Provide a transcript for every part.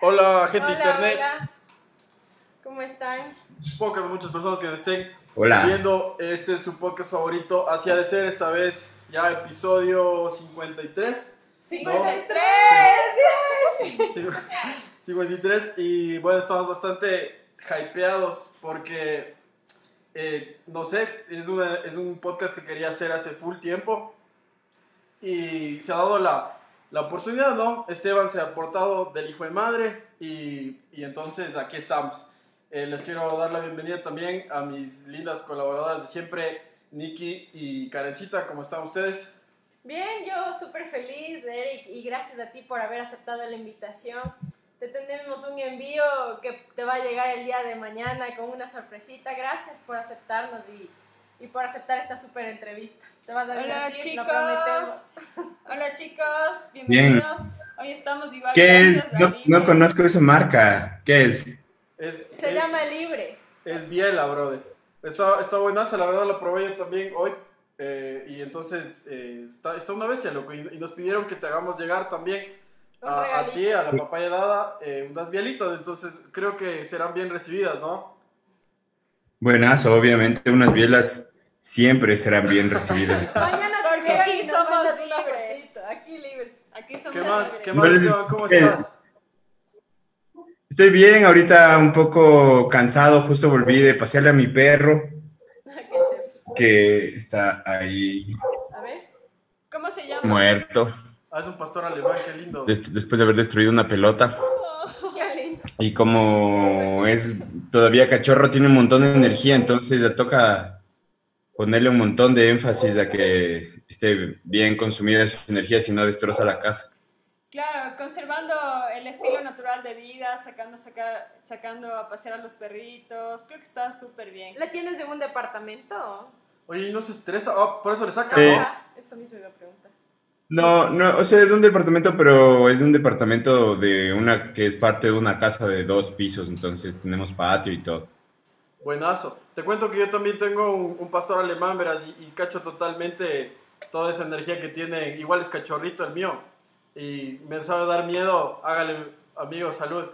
Hola, gente Hola, internet. hola. ¿Cómo están? Pocas o muchas personas que nos estén Hola. viendo. Este es su podcast favorito. Así ha de ser esta vez ya episodio 53. 53. Sí, 53. Y bueno, estamos bastante hypeados porque, eh, no sé, es, una- es un podcast que quería hacer hace full tiempo. Y se ha dado la, la oportunidad, ¿no? Esteban se ha portado del hijo de madre y, y entonces aquí estamos. Eh, les quiero dar la bienvenida también a mis lindas colaboradoras de siempre, Nikki y Karencita. ¿Cómo están ustedes? Bien, yo súper feliz, Eric, y gracias a ti por haber aceptado la invitación. Te tenemos un envío que te va a llegar el día de mañana con una sorpresita. Gracias por aceptarnos y, y por aceptar esta súper entrevista. Te vas a Hola divertir, lo chicos. prometemos. Hola chicos, bienvenidos. Hoy estamos igual. ¿Qué es? No, no conozco esa marca. ¿Qué es? Es, Se es- llama Libre. Es biela, brother. Está, está buenaza, la verdad la probé yo también hoy. eh, y entonces eh, está, está una bestia, loco. Y, y nos pidieron que te hagamos llegar también a, a ti, a la papaya dada, eh, unas bielitas. Entonces creo que serán bien recibidas, ¿no? Buenas, obviamente unas bielas siempre serán bien recibidas. Mañana Porque aquí somos libres. Aquí libres. Aquí somos ¿Qué más? libres. ¿Qué más. Esteban? ¿Cómo estás? Estoy bien, ahorita un poco cansado, justo volví de pasearle a mi perro chévere. que está ahí A ver. ¿Cómo se llama? muerto Ah, es un pastor alemán, qué lindo. des- después de haber destruido una pelota. Y como es todavía cachorro, tiene un montón de energía, entonces le toca ponerle un montón de énfasis a que esté bien consumida su energía, si no destroza la casa. Claro, conservando el estilo natural de vida, sacando, saca- sacando a pasear a los perritos. Creo que está súper bien. ¿La tienes en un departamento? Oye, ¿y no se estresa? Ah, por eso le saca, Eh. ¿no? Eso mismo iba a preguntar. No, no, o sea, es un departamento, pero es un departamento de una que es parte de una casa de dos pisos, entonces tenemos patio y todo. Buenazo. Te cuento que yo también tengo un, un pastor alemán, verás, y, y cacho totalmente toda esa energía que tiene. Igual es cachorrito el mío. Y me sabe dar miedo, hágale, amigo, salud.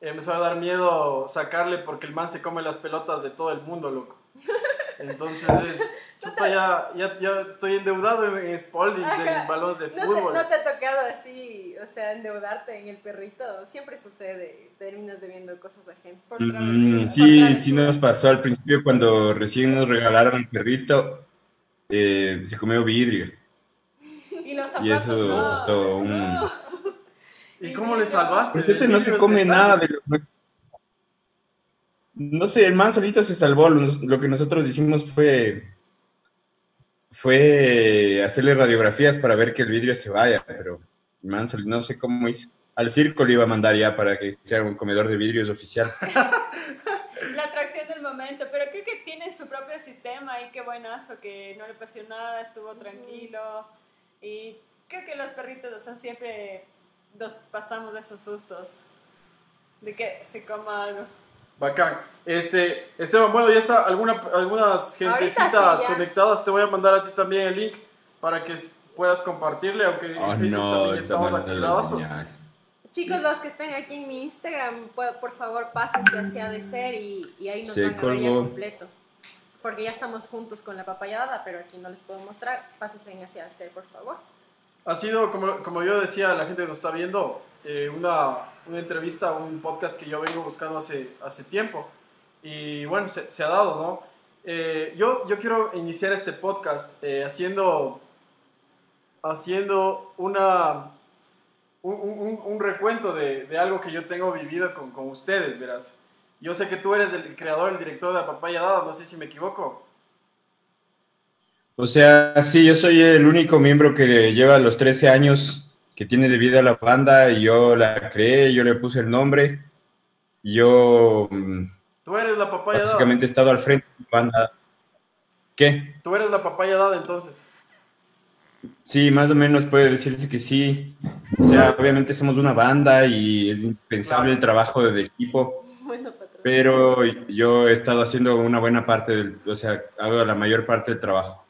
Eh, me sabe dar miedo sacarle porque el man se come las pelotas de todo el mundo, loco. Entonces, es, chuta, ya, ya, ya estoy endeudado en, en Spaldings, en balones de ¿No te, fútbol. no te ha tocado así, o sea, endeudarte en el perrito? Siempre sucede, terminas debiendo cosas a gente. Por Mm, sí, sí nos pasó al principio cuando recién nos regalaron el perrito, eh, se comió vidrio Y los zapatos. y eso no. costó un... No. ¿Y cómo le salvaste? Suerte no se come nada de lo... No sé, el man solito se salvó. Lo, lo que nosotros hicimos fue fue hacerle radiografías para ver que el vidrio se vaya, pero el man solito no sé cómo hizo. Al circo le iba a mandar ya para que sea un comedor de vidrios oficial. La atracción del momento, pero creo que tiene su propio sistema y qué buenazo que no le pasó nada, estuvo tranquilo y creo que los perritos, o sea, siempre nos pasamos de esos sustos de que se coma algo. Bacán. Este, Esteban, bueno, ya está alguna, algunas gentecitas sí, conectadas. Te voy a mandar a ti también el link para que puedas compartirle, aunque en Oh Facebook no, también estamos señal. Chicos, los que estén aquí en mi Instagram, por, por favor, pásense hacia de ser y, y ahí nos Se van a ver completo. Porque ya estamos juntos con la papayada, pero aquí no les puedo mostrar. Pásense hacia de ser, por favor. Ha sido, como, como yo decía, la gente que nos está viendo, eh, una, una entrevista, un podcast que yo vengo buscando hace, hace tiempo. Y bueno, se, ha dado, ¿no? Eh, yo, yo quiero iniciar este podcast eh, haciendo, haciendo una, un, un- un recuento de, de algo que yo tengo vivido con, con ustedes, verás. Yo sé que tú eres el creador, el director de la Papaya Dada, no sé si me equivoco. O sea, sí, yo soy el único miembro que lleva los 13 años que tiene de vida la banda y yo la creé, yo le puse el nombre. Yo mm, Tú eres la Papaya Dada. básicamente he estado al frente de la banda. ¿Qué? Tú eres la Papaya Dada entonces. Sí, más o menos puede decirse que sí. O sea, obviamente somos una banda y es indispensable el trabajo del equipo, Bueno, patrón. pero yo he estado haciendo una buena parte del, o sea, hago la mayor parte del trabajo.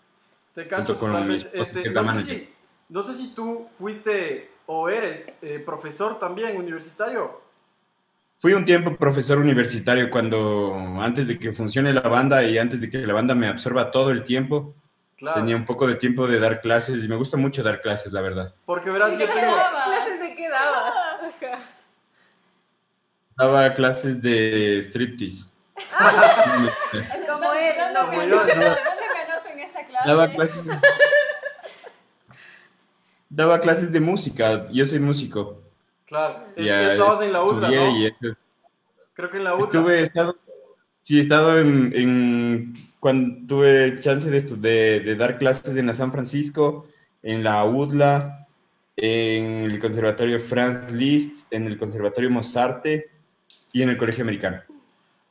Te canto totalmente. Este, no, sé si, no sé si tú fuiste o eres eh, profesor también universitario. fui un tiempo profesor universitario cuando, antes de que funcione la banda y antes de que la banda me absorba todo el tiempo, Claro. tenía un poco de tiempo de dar clases y me gusta mucho dar clases, la verdad. Porque verás, ¿Y yo qué tengo... ¿Clases de qué dabas? Daba clases de striptease. Es Como él, ¿Dónde no, como yo, no. me anoto en esa clase? Daba clases. Daba clases de música. Yo soy músico. Claro. Ya estabas en la UDLA, estudié ¿no? y eso. Creo que en la UDLA. Estuve, estado, sí, he estado en, en- cuando tuve chance de, estu- de, de dar clases en la San Francisco, en la UDLA, en el Conservatorio Franz Liszt, en el Conservatorio Mozarte y en el Colegio Americano.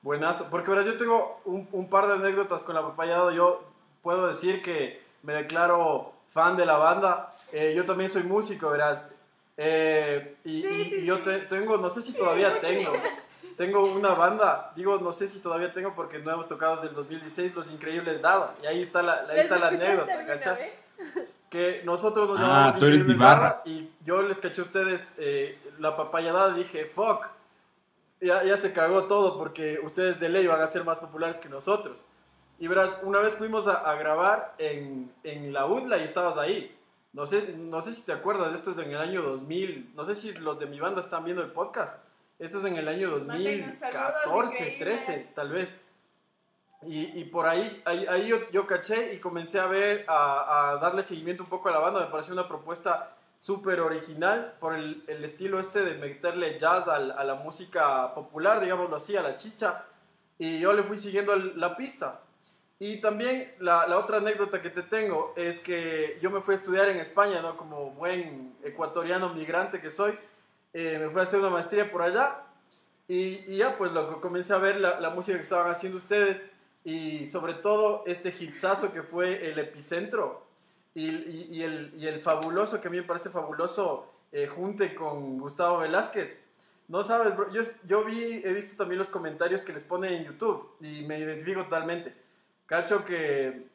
Buenazo, porque verás, yo tengo un, un par de anécdotas con la papayada. Yo puedo decir que me declaro fan de la banda. Eh, yo también soy músico, verás. Eh, y, Sí, y- sí, y yo te- tengo, no sé si todavía tengo, tengo una banda. Digo, no sé si todavía tengo porque no hemos tocado desde el 2016 Los Increíbles Dada. Y ahí está la, ahí ¿Les está la anécdota, vez? que nosotros nos Ah, llamamos tú eres Increíbles. Dada y yo les caché a ustedes eh, la papayada y dije, fuck, ya, ya se cagó todo porque ustedes de ley van a ser más populares que nosotros. Y verás, una vez fuimos a, a grabar en, en la UDLA y estabas ahí. No sé, no sé si te acuerdas, esto es en el año 2000, no sé si los de mi banda están viendo el podcast. Esto es en el año Mándenos saludos 2014, increíbles. 13, tal vez. Y, y por ahí, ahí, ahí yo, yo caché y comencé a ver, a, a darle seguimiento un poco a la banda. Me pareció una propuesta súper original por el, el estilo este de meterle jazz al- a la música popular, digámoslo así, a la chicha. Y yo le fui siguiendo el- la pista. Y también la, la otra anécdota que te tengo es que yo me fui a estudiar en España, ¿no? Como buen ecuatoriano migrante que soy, eh, me fui a hacer una maestría por allá. Y, y ya, pues, loco, comencé a ver la, la música que estaban haciendo ustedes y sobre todo este hitsazo que fue el epicentro y, y- y el, el fabuloso, que a mí me parece fabuloso, eh, junte con Gustavo Velázquez. No sabes, bro, yo, yo vi, he visto también los comentarios que les ponen en YouTube y me identifico totalmente. Cacho que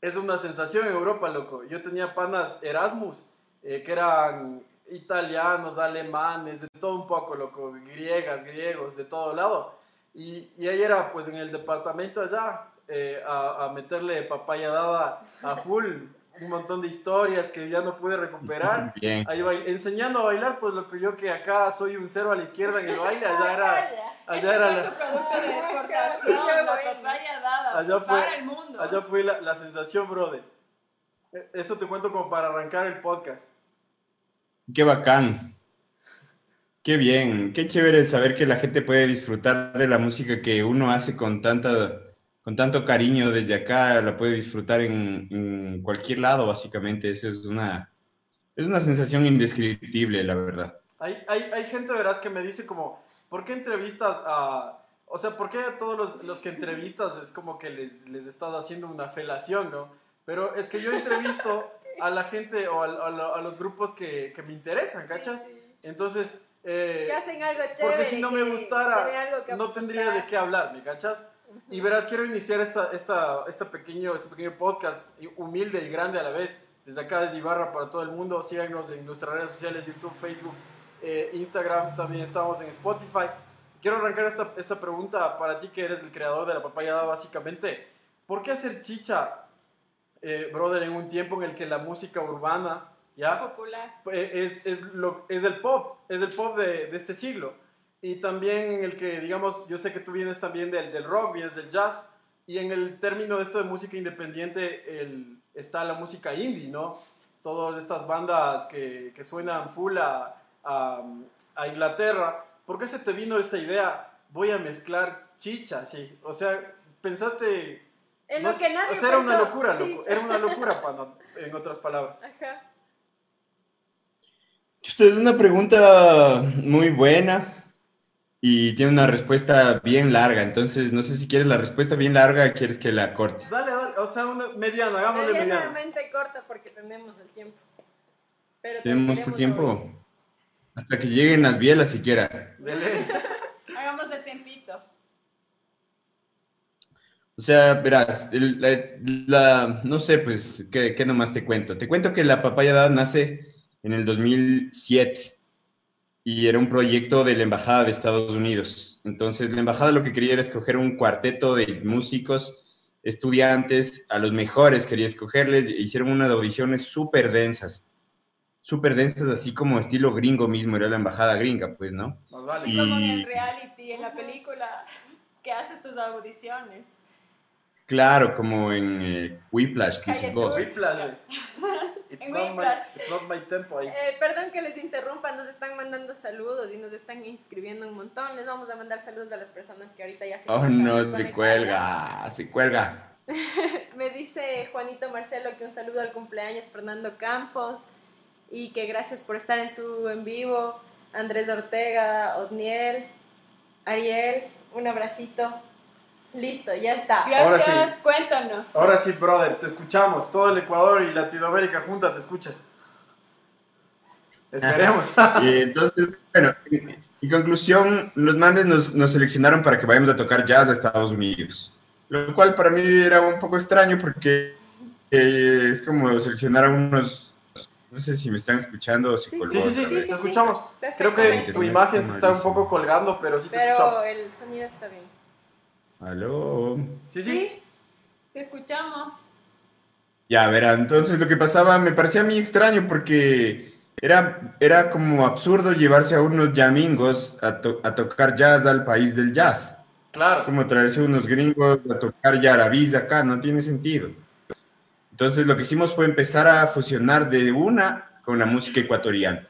es una sensación en Europa, loco. Yo tenía panas Erasmus, eh, que eran italianos, alemanes, de todo un poco, loco, griegas, griegos, de todo lado. Y, y ahí era, pues, en el departamento allá, eh, a, a meterle papaya dada a full, un montón de historias que ya no pude recuperar. Bien. Ahí enseñando a bailar, pues, lo que yo que acá soy un cero a la izquierda en el baile, allá era... Ese Allá era la- producto de exportación, Allá fue- para el mundo. Allá fue la, la sensación, brother. Eh, Eso te cuento como para arrancar el podcast. Qué bacán. Qué bien. Qué chévere saber que la gente puede disfrutar de la música que uno hace con tanta, con tanto cariño desde acá. La puede disfrutar en, en cualquier lado, básicamente. Eso es una, es una sensación indescriptible, la verdad. Hay, hay, hay gente, verás, que me dice como, ¿por qué entrevistas a... O sea, ¿por qué a todos los, los que entrevistas es como que les, les estás haciendo una felación, no? Pero es que yo entrevisto a la gente o a, a lo- a los grupos que, que me interesan, ¿cachas? Sí, sí. Entonces, eh, Que hacen algo chévere. porque si no me gustara, no tendría de qué hablar, ¿me cachas? Y verás, quiero iniciar esta, esta, esta pequeño, este pequeño podcast humilde y grande a la vez, desde acá desde Ibarra para todo el mundo. Síganos en nuestras redes sociales, YouTube, Facebook, eh, Instagram, también estamos en Spotify. Quiero arrancar esta, esta pregunta para ti que eres el creador de la papaya Dada, básicamente. ¿Por qué hacer chicha, eh, brother, en un tiempo en el que la música urbana, ya, Popular. eh, es, es, lo, es el pop, es el pop de, de este siglo. Y también en el que, digamos, yo sé que tú vienes también del, del rock, vienes del jazz, y en el término de esto de música independiente el, está la música indie, ¿no? Todas estas bandas que, que suenan full a, a, a Inglaterra. ¿Por qué se te vino esta idea? Voy a mezclar chicha, sí. O sea, pensaste... En no- lo que nadie o sea, era una locura, loco. chicha. Era una locura, pana, en otras palabras. Ajá. Esta es una pregunta muy buena y tiene una respuesta bien larga. Entonces, no sé si quieres la respuesta bien larga o quieres que la corte. Dale, dale, o sea, una mediana, hagámosle mediana. Medianamente corta porque tenemos el tiempo. Pero te Tenemos tu tiempo. Hasta que lleguen las bielas siquiera. Dele. Hagamos de tiempito. O sea, verás, el- la, la- no sé, pues, ¿qué, qué nomás te cuento? Te cuento que la papaya dada nace en el 2007 y era un proyecto de la Embajada de Estados Unidos. Entonces, la Embajada lo que quería era escoger un cuarteto de músicos, estudiantes, a los mejores quería escogerles, e hicieron unas audiciones súper densas, súper densas, así como estilo gringo mismo, era la Embajada gringa, pues, ¿no? Así como en Y- el reality, en la película, que haces tus audiciones. Claro, como en eh, Whiplash, dices vos. Whiplash. It's En not, my, Whiplash. it's not my tempo ahí. Eh, perdón que les interrumpa, nos están mandando saludos y nos están inscribiendo un montón. Les vamos a mandar saludos a las personas que ahorita ya se Oh, no, se cuelga, se cuelga. Me dice Juanito Marcelo que un saludo al cumpleaños Fernando Campos y que gracias por estar en su en vivo. Andrés Ortega, Otniel, Ariel, un abracito. Listo, ya está. Ahora Gracias, sí. cuéntanos. Ahora sí, brother, te escuchamos. Todo el Ecuador y Latinoamérica junta te escuchan. Esperemos. Y entonces, bueno, en, en conclusión, los manes nos, nos seleccionaron para que vayamos a tocar jazz a Estados Unidos. Lo cual para mí era un poco extraño porque eh, es como seleccionar a unos, no sé si me están escuchando o se Sí, Sí, sí, sí, te sí. escuchamos. Creo que tu imagen se está un poco colgando, pero sí te Pero escuchamos. el sonido está bien. Aló. Sí, sí. Sí, Te escuchamos. Ya, verá, entonces lo que pasaba me parecía a mí extraño porque era, era como absurdo llevarse a unos yamingos a, to- a tocar jazz al país del jazz. Claro. como traerse unos gringos a tocar yarabís acá, no tiene sentido. Entonces lo que hicimos fue empezar a fusionar de una con la música ecuatoriana.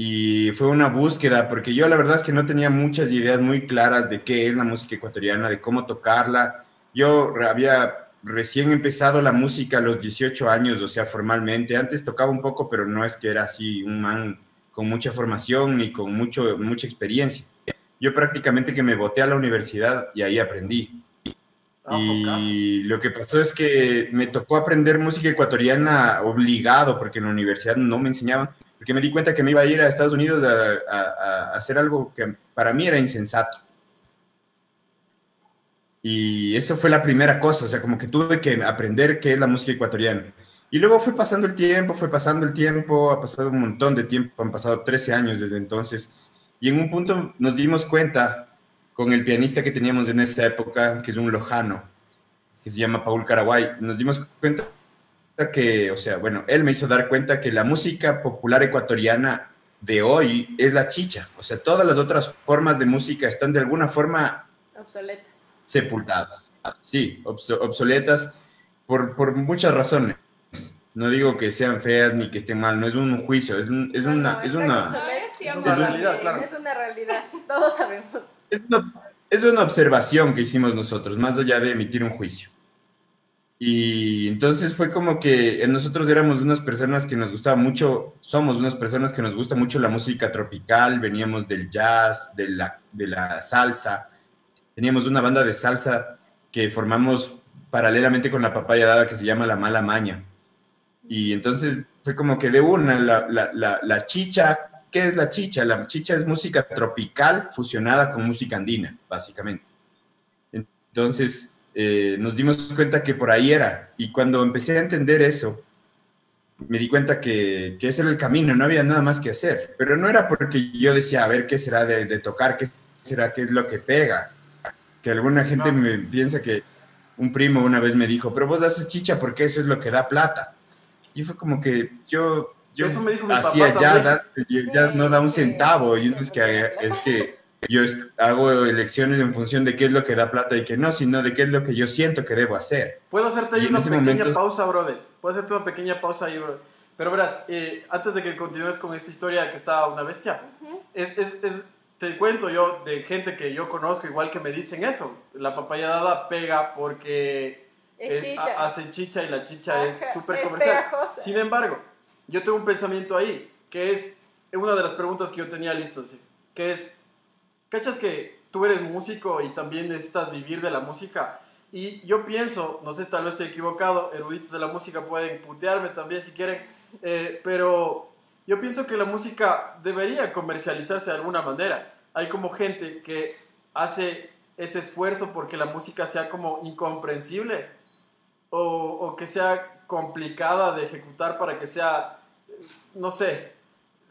Y fue una búsqueda, porque yo la verdad es que no tenía muchas ideas muy claras de qué es la música ecuatoriana, de cómo tocarla. Yo había recién empezado la música a los 18 años, o sea, formalmente. Antes tocaba un poco, pero no es que era así un man con mucha formación ni con mucho, mucha experiencia yo prácticamente que me boté a la universidad y ahí aprendí. Ah, y lo que pasó es que me tocó aprender música ecuatoriana obligado, porque en la universidad no me enseñaban, porque me di cuenta que me iba a ir a Estados Unidos a, a- a hacer algo que para mí era insensato. Y eso fue la primera cosa, o sea, como que tuve que aprender qué es la música ecuatoriana. Y luego fue pasando el tiempo, fue pasando el tiempo, ha pasado un montón de tiempo, han pasado 13 años desde entonces. Y en un punto nos dimos cuenta con el pianista que teníamos en esa época, que es un lojano, que se llama Paul Caraguay, nos dimos cuenta que, o sea, bueno, él me hizo dar cuenta que la música popular ecuatoriana de hoy es la chicha. O sea, todas las otras formas de música están de alguna forma obsoletas. sepultadas. Sí, obs- obsoletas por, por muchas razones. No digo que sean feas ni que estén mal, no es un juicio, es, un- es No, una... no, es una Es una realidad, claro. Es una realidad, todos sabemos. es una, es una observación que hicimos nosotros, más allá de emitir un juicio. Y entonces fue como que nosotros éramos unas personas que nos gustaba mucho, somos unas personas que nos gusta mucho la música tropical, veníamos del jazz, de la, de la salsa, teníamos una banda de salsa que formamos paralelamente con la papaya dada que se llama La Mala Maña. Y entonces fue como que de una, la, la, la, la chicha, ¿qué es la chicha? La chicha es música tropical fusionada con música andina, básicamente. Entonces eh, nos dimos cuenta que por ahí era. Y cuando empecé a entender eso, me di cuenta que, que ese era el camino, no había nada más que hacer. Pero no era porque yo decía, a ver qué será de, de tocar, qué será, qué es lo que pega. Que alguna gente No. me piensa que un primo una vez me dijo, pero vos haces chicha porque eso es lo que da plata. Y fue como que yo, yo Eso me dijo mi papá hacía jazz. ¿no? y el jazz no da un centavo. Y uno es que, es que yo hago elecciones en función de qué es lo que da plata y qué no, sino de qué es lo que yo siento que debo hacer. Puedo hacerte ahí una pequeña momento- pausa, brother. Puedo hacerte una pequeña pausa ahí, brother. Pero verás, eh, antes de que continúes con esta historia que está una bestia, Ujú. es, es, es- te cuento yo de gente que yo conozco, igual que me dicen eso. La papaya dada pega porque Es es- chicha. ha- hacen chicha y la chicha es Ajá, súper es comercial. pegajosa. Sin embargo, yo tengo un pensamiento ahí, que es una de las preguntas que yo tenía listo, sí, que es, ¿cachas que tú eres músico y también necesitas vivir de la música? Y yo pienso, no sé, tal vez estoy equivocado, eruditos de la música pueden putearme también si quieren, eh, pero yo pienso que la música debería comercializarse de alguna manera. Hay como gente que hace ese esfuerzo porque la música sea como incomprensible o, o que sea complicada de ejecutar para que sea, no sé,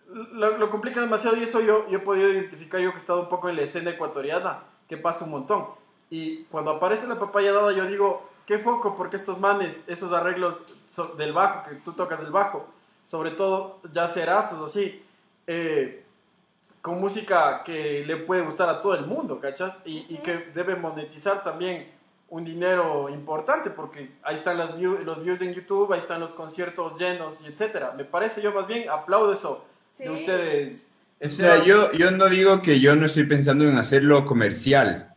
lo, lo complica demasiado y eso yo, yo he podido identificar, yo que he estado un poco en la escena ecuatoriana, que pasa un montón. Y cuando aparece la papaya dada, yo digo, qué foco, porque estos manes, esos arreglos del bajo, que tú tocas el bajo, sobre todo ya cerazos, así, eh, con música que le puede gustar a todo el mundo, ¿cachas? Y, y que debe monetizar también un dinero importante, porque ahí están las view- los views en YouTube, ahí están los conciertos llenos y etcétera. Me parece yo más bien, aplaudo eso Sí. ustedes. O sea, yo, yo no digo que yo no estoy pensando en hacerlo comercial.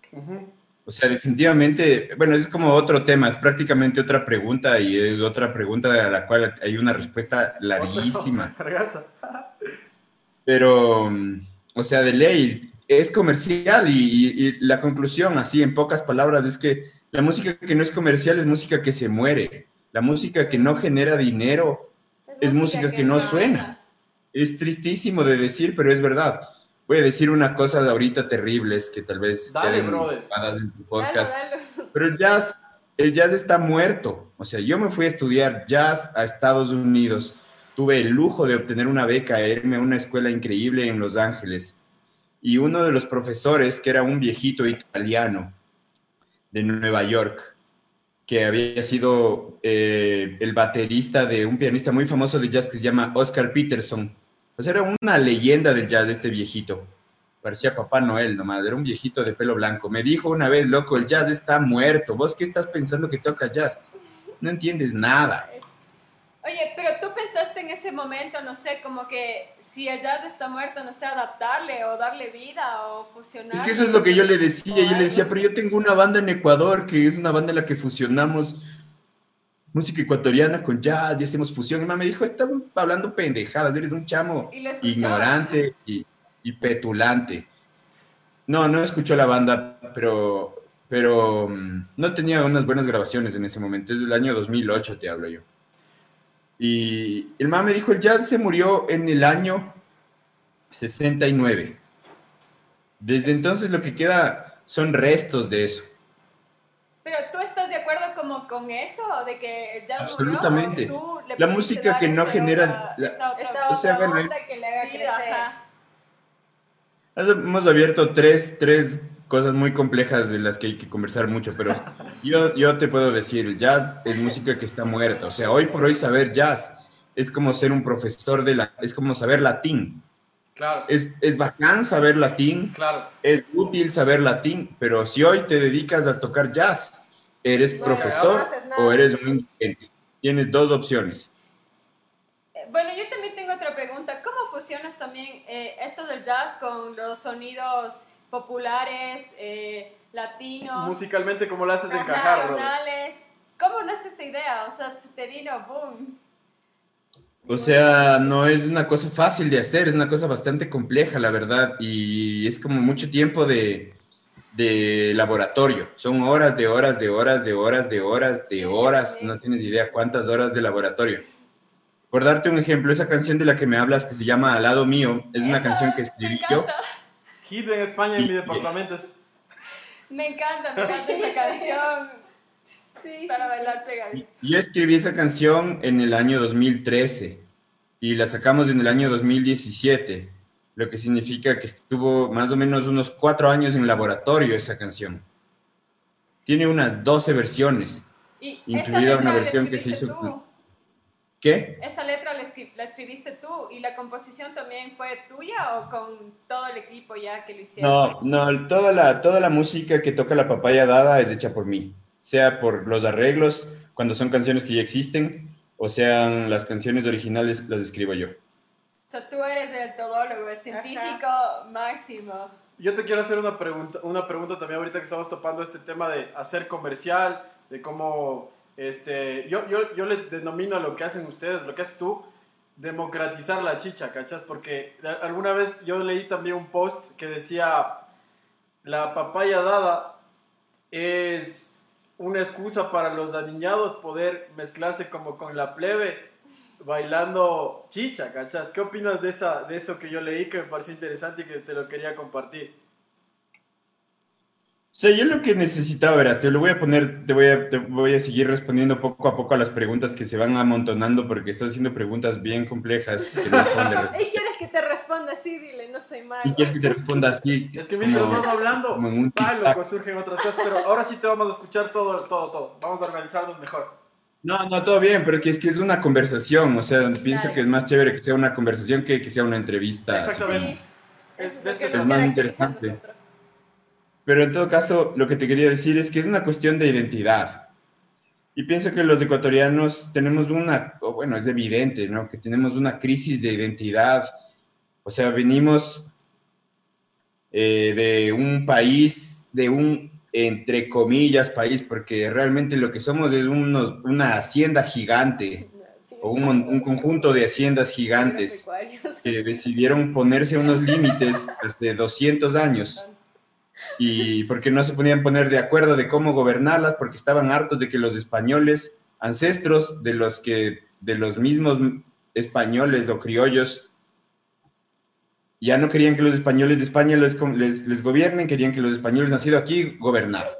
O sea, definitivamente, bueno, es como otro tema, es prácticamente otra pregunta y es otra pregunta a la cual hay una respuesta larguísima. Pero, mm, o sea, de ley, es comercial y, y- y la conclusión, así en pocas palabras, es que la música que no es comercial es música que se muere. La música que no genera dinero es música que no suena. Es tristísimo de decir, pero es verdad. Voy a decir una cosa de ahorita terrible, es que tal vez Dale, en tu Dale, podcast. dale. Pero el jazz, el jazz está muerto. O sea, yo me fui a estudiar jazz a Estados Unidos. Tuve el lujo de obtener una beca, a irme a una escuela increíble en Los Ángeles. Y uno de los profesores, que era un viejito italiano de Nueva York, que había sido eh, el baterista de un pianista muy famoso de jazz que se llama Oscar Peterson. Pues era una leyenda del jazz este viejito. Parecía Papá Noel nomás, era un viejito de pelo blanco. Me dijo una vez, loco, el jazz está muerto. ¿Vos qué estás pensando que toca jazz? No entiendes nada. Oye, pero tú pensaste en ese momento, no sé, como que si el jazz está muerto, no sé, adaptarle o darle vida o fusionar. Es que eso es lo que yo le decía. Yo le decía, pero yo tengo una banda en Ecuador que es una banda en la que fusionamos música ecuatoriana con jazz y hacemos fusión. Y mamá me dijo, estás hablando pendejadas, eres un chamo Y ignorante y, y petulante. No, no escuchó la banda, pero, pero mm, no tenía unas buenas grabaciones en ese momento. Es del año 2008, te hablo yo. Y el mamá me dijo, el jazz se murió en el año 69. Desde entonces lo que queda son restos de eso. Pero tú estás de acuerdo como con eso, de que el jazz Absolutamente. murió, ¿o tú le La música que no genera otra- la- esta otra Esta O sea, bueno, que le haga crecer. ajá. Hemos abierto tres, tres cosas muy complejas de las que hay que conversar mucho, pero yo, yo te puedo decir, el jazz es música que está muerta. O sea, hoy por hoy saber jazz es como ser un profesor de la... es como saber latín. Claro, Es, es bacán saber latín, claro. es útil saber latín, pero si hoy te dedicas a tocar jazz, eres No, profesor no o eres un indigente. Tienes dos opciones. Eh, Bueno, yo también tengo otra pregunta. ¿Cómo fusionas también eh, esto del jazz con los sonidos populares, eh, latinos, Musicalmente, ¿cómo lo haces encajar, nacionales? ¿Cómo nace esta idea? O sea, se te vino, boom. O sea, no es una cosa fácil de hacer, es una cosa bastante compleja, la verdad, y es como mucho tiempo de, de laboratorio. Son horas de horas de horas de horas de horas de Sí, horas, sí. no tienes idea cuántas horas de laboratorio. Por darte un ejemplo, esa canción de la que me hablas, que se llama Al lado mío, es una canción que escribí yo. Hit en España en mi Y- departamento es... Me encanta, me encanta esa canción. Sí, para sí, bailar pegadito. Yo escribí esa canción en el año 2013 y la sacamos en el año 2017, lo que significa que estuvo más o menos unos cuatro años en laboratorio esa canción. Tiene unas 12 versiones. Y Incluida una versión que se hizo- tú. ¿Qué? ¿Esa letra la, escri- la escribiste tú y la composición también fue tuya o con todo el equipo ya que lo hicieron? No, no, toda la, toda la música que toca la papaya dada es hecha por mí, sea por los arreglos, cuando son canciones que ya existen, o sean las canciones originales, las escribo yo. O sea, tú eres el todólogo, el científico máximo. Yo te quiero hacer una pregunta, una pregunta también ahorita que estamos topando este tema de hacer comercial, de cómo, este, yo, yo, yo le denomino a lo que hacen ustedes, lo que haces tú, democratizar la chicha, ¿cachas? Porque a- alguna vez yo leí también un post que decía, la papaya dada es una excusa para los aniñados poder mezclarse como con la plebe bailando chicha, ¿cachas? ¿Qué opinas de, esa, de eso que yo leí que me pareció interesante y que te lo quería compartir? O sea, yo lo que necesitaba, verás, te lo voy a poner, te voy a, te voy a seguir respondiendo poco a poco a las preguntas que se van amontonando porque estás haciendo preguntas bien complejas. Que no ¿Y quieres que te responda así? Dile, no soy malo. y quieres que te responda así. Es que mientras como- vas hablando, va, loco, surgen otras cosas, pero ahora sí te vamos a escuchar todo, todo, todo. Vamos a organizarnos mejor. No, no, todo bien, pero que es que es una conversación, o sea, pienso Claro. que es más chévere que sea una conversación que que sea una entrevista. Exactamente. Sí, Es- es, nos es más interesante. Pero en todo caso, lo que te quería decir es que es una cuestión de identidad. Y pienso que los ecuatorianos tenemos una, o bueno, es evidente, ¿no? Que tenemos una crisis de identidad. O sea, venimos eh, de un país, de un, entre comillas, país, porque realmente lo que somos es unos- una hacienda gigante, Sí, o un, conjunto de haciendas gigantes que decidieron ponerse unos límites desde 200 años. Y porque no se podían poner de acuerdo de cómo gobernarlas, porque estaban hartos de que los españoles, ancestros de los que, de los mismos españoles o criollos, ya no querían que los españoles de España les, les, les gobiernen, querían que los españoles nacidos aquí gobernaran.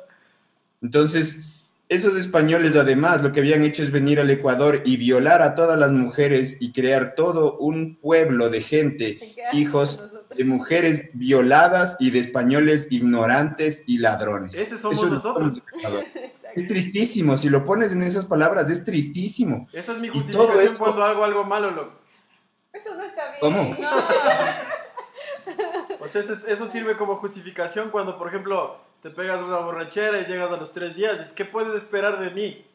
Entonces, esos españoles además lo que habían hecho es venir al Ecuador y violar a todas las mujeres y crear todo un pueblo de gente ¿En qué haces hijos de mujeres violadas y de españoles ignorantes y ladrones. Ese somos Eso es nosotros. somos. Es tristísimo, si lo pones en esas palabras, es tristísimo. Esa es mi justificación esto- cuando hago algo malo, loco. Eso no está bien. ¿Cómo? No. O sea, eso, es- eso sirve como justificación cuando, por ejemplo, te pegas una borrachera y llegas a los tres días. Es ¿qué puedes esperar de mí?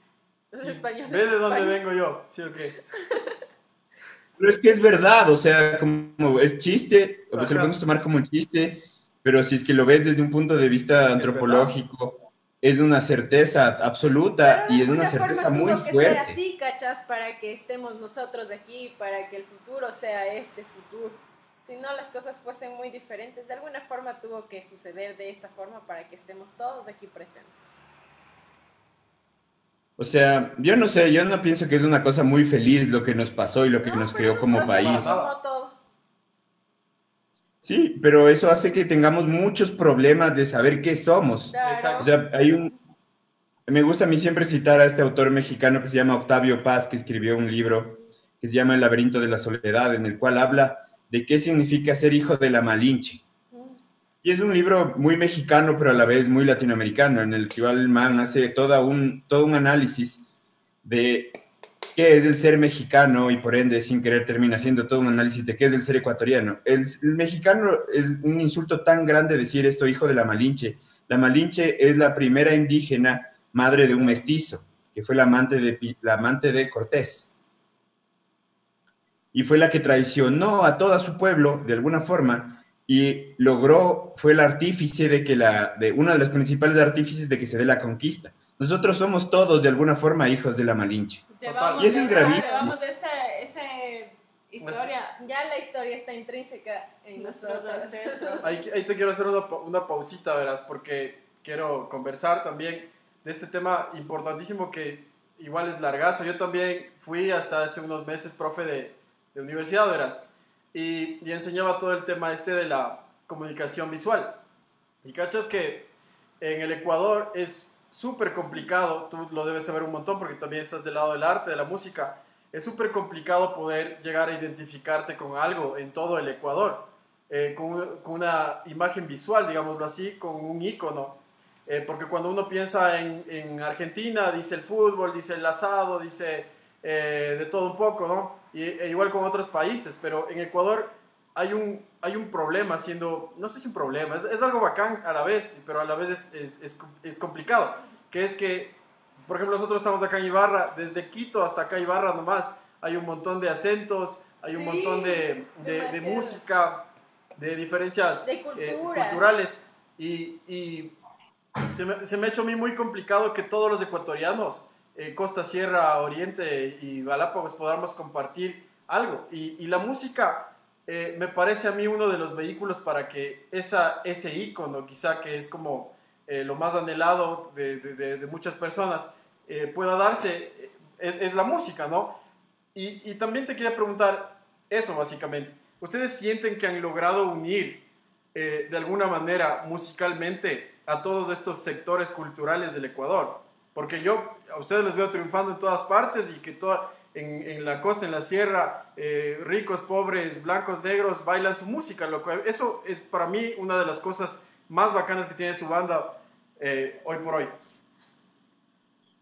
Los Sí, españoles ¿Ves de de dónde vengo yo? ¿Sí o qué? Pero es que es verdad, o sea, como es chiste, o sea, lo podemos tomar como un chiste, pero si es que lo ves desde un punto de vista antropológico, es una certeza absoluta y es una certeza muy que ser fuerte. así, cachas, para que estemos nosotros aquí, para que el futuro sea este futuro. Si no, las cosas fuesen muy diferentes. De alguna forma tuvo que suceder de esa forma para que estemos todos aquí presentes. O sea, yo no sé, yo no pienso que es una cosa muy feliz lo que nos pasó y lo que No, nos creó como país. Todo. Sí, pero eso hace que tengamos muchos problemas de saber qué somos. Claro. Exacto. O sea, hay un... Me gusta a mí siempre citar a este autor mexicano que se llama Octavio Paz, que escribió un libro que se llama El laberinto de la soledad, en el cual habla de qué significa ser hijo de la Malinche. Y es un libro muy mexicano, pero a la vez muy latinoamericano, en el que el man hace toda un, todo un análisis de qué es el ser mexicano y por ende, sin querer, termina haciendo todo un análisis de qué es el ser ecuatoriano. El, el mexicano es un insulto tan grande decir esto, hijo de la Malinche. La Malinche es la primera indígena madre de un mestizo, que fue la amante de, la amante de Cortés. Y fue la que traicionó a todo su pueblo, de alguna forma, y logró, fue el artífice de que la, de uno de los principales artífices de que se dé la conquista. Nosotros somos todos, de alguna forma, hijos de la Malinche. Llevamos Y eso es esa- gravísimo. Llevamos esa, esa historia. Ya la historia está intrínseca en nosotros. Ahí, ahí te quiero hacer una, una pausita, verás, porque quiero conversar también de este tema importantísimo que igual es largazo. Yo también fui hasta hace unos meses profe de, de universidad, verás, y, y enseñaba todo el tema este de la comunicación visual. Y cachas que en el Ecuador es súper complicado, tú lo debes saber un montón porque también estás del lado del arte, de la música, es súper complicado poder llegar a identificarte con algo en todo el Ecuador, eh, con, una imagen visual, digámoslo así, con un icono. Eh, porque cuando uno piensa en, en Argentina, dice el fútbol, dice el asado, dice eh, de todo un poco, ¿no? Y, e igual con otros países, pero en Ecuador hay un, hay un problema siendo, no sé si un problema, es, es algo bacán a la vez, pero a la vez es, es, es, es complicado, que es que, por ejemplo, nosotros estamos acá en Ibarra, desde Quito hasta acá Ibarra nomás, hay un montón de acentos, hay un Sí, montón de, de, de música, de diferencias De eh, culturales, y, y se, me, se me ha hecho a mí muy complicado que todos los ecuatorianos, eh, Costa, Sierra, Oriente y Galápagos podamos compartir algo. Y, la música eh, me parece a mí uno de los vehículos para que esa, ese icono, quizá que es como eh, lo más anhelado de, de- muchas personas, pueda darse, es, la música, ¿no? Y, y también te quería preguntar eso, básicamente. ¿Ustedes sienten que han logrado unir de alguna manera musicalmente a todos estos sectores culturales del Ecuador. Porque yo a ustedes les veo triunfando en todas partes y que toda, en, en la costa, en la sierra, eh, ricos, pobres, blancos, negros, bailan su música. Lo cual- eso es para mí una de las cosas más bacanas que tiene su banda eh, hoy por hoy.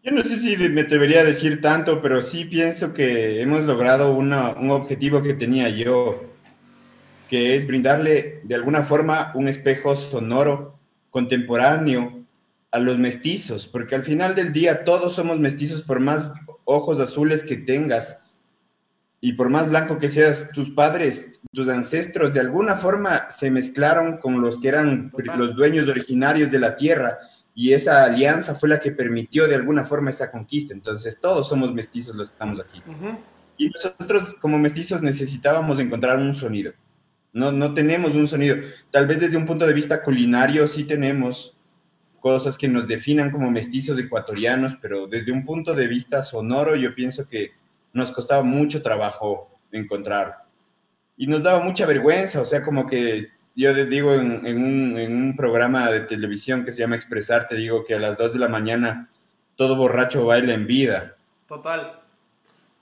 Yo no sé si me atrevería a decir tanto, pero sí pienso que hemos logrado una- un objetivo que tenía yo, que es brindarle de alguna forma un espejo sonoro contemporáneo a los mestizos, porque al final del día todos somos mestizos por más ojos azules que tengas y por más blanco que seas, tus padres, tus ancestros de alguna forma se mezclaron con los que eran Total. los dueños originarios de la tierra y esa alianza fue la que permitió de alguna forma esa conquista. Entonces todos somos mestizos los que estamos aquí. Y nosotros como mestizos necesitábamos encontrar un sonido. No, no tenemos un sonido. Tal vez desde un punto de vista culinario sí tenemos cosas que nos definan como mestizos ecuatorianos, pero desde un punto de vista sonoro yo pienso que nos costaba mucho trabajo encontrar. Y nos daba mucha vergüenza, o sea, como que yo digo en, en un, en un programa de televisión que se llama Expresar, te digo que a las 2 de la mañana todo borracho baila en vida. Total.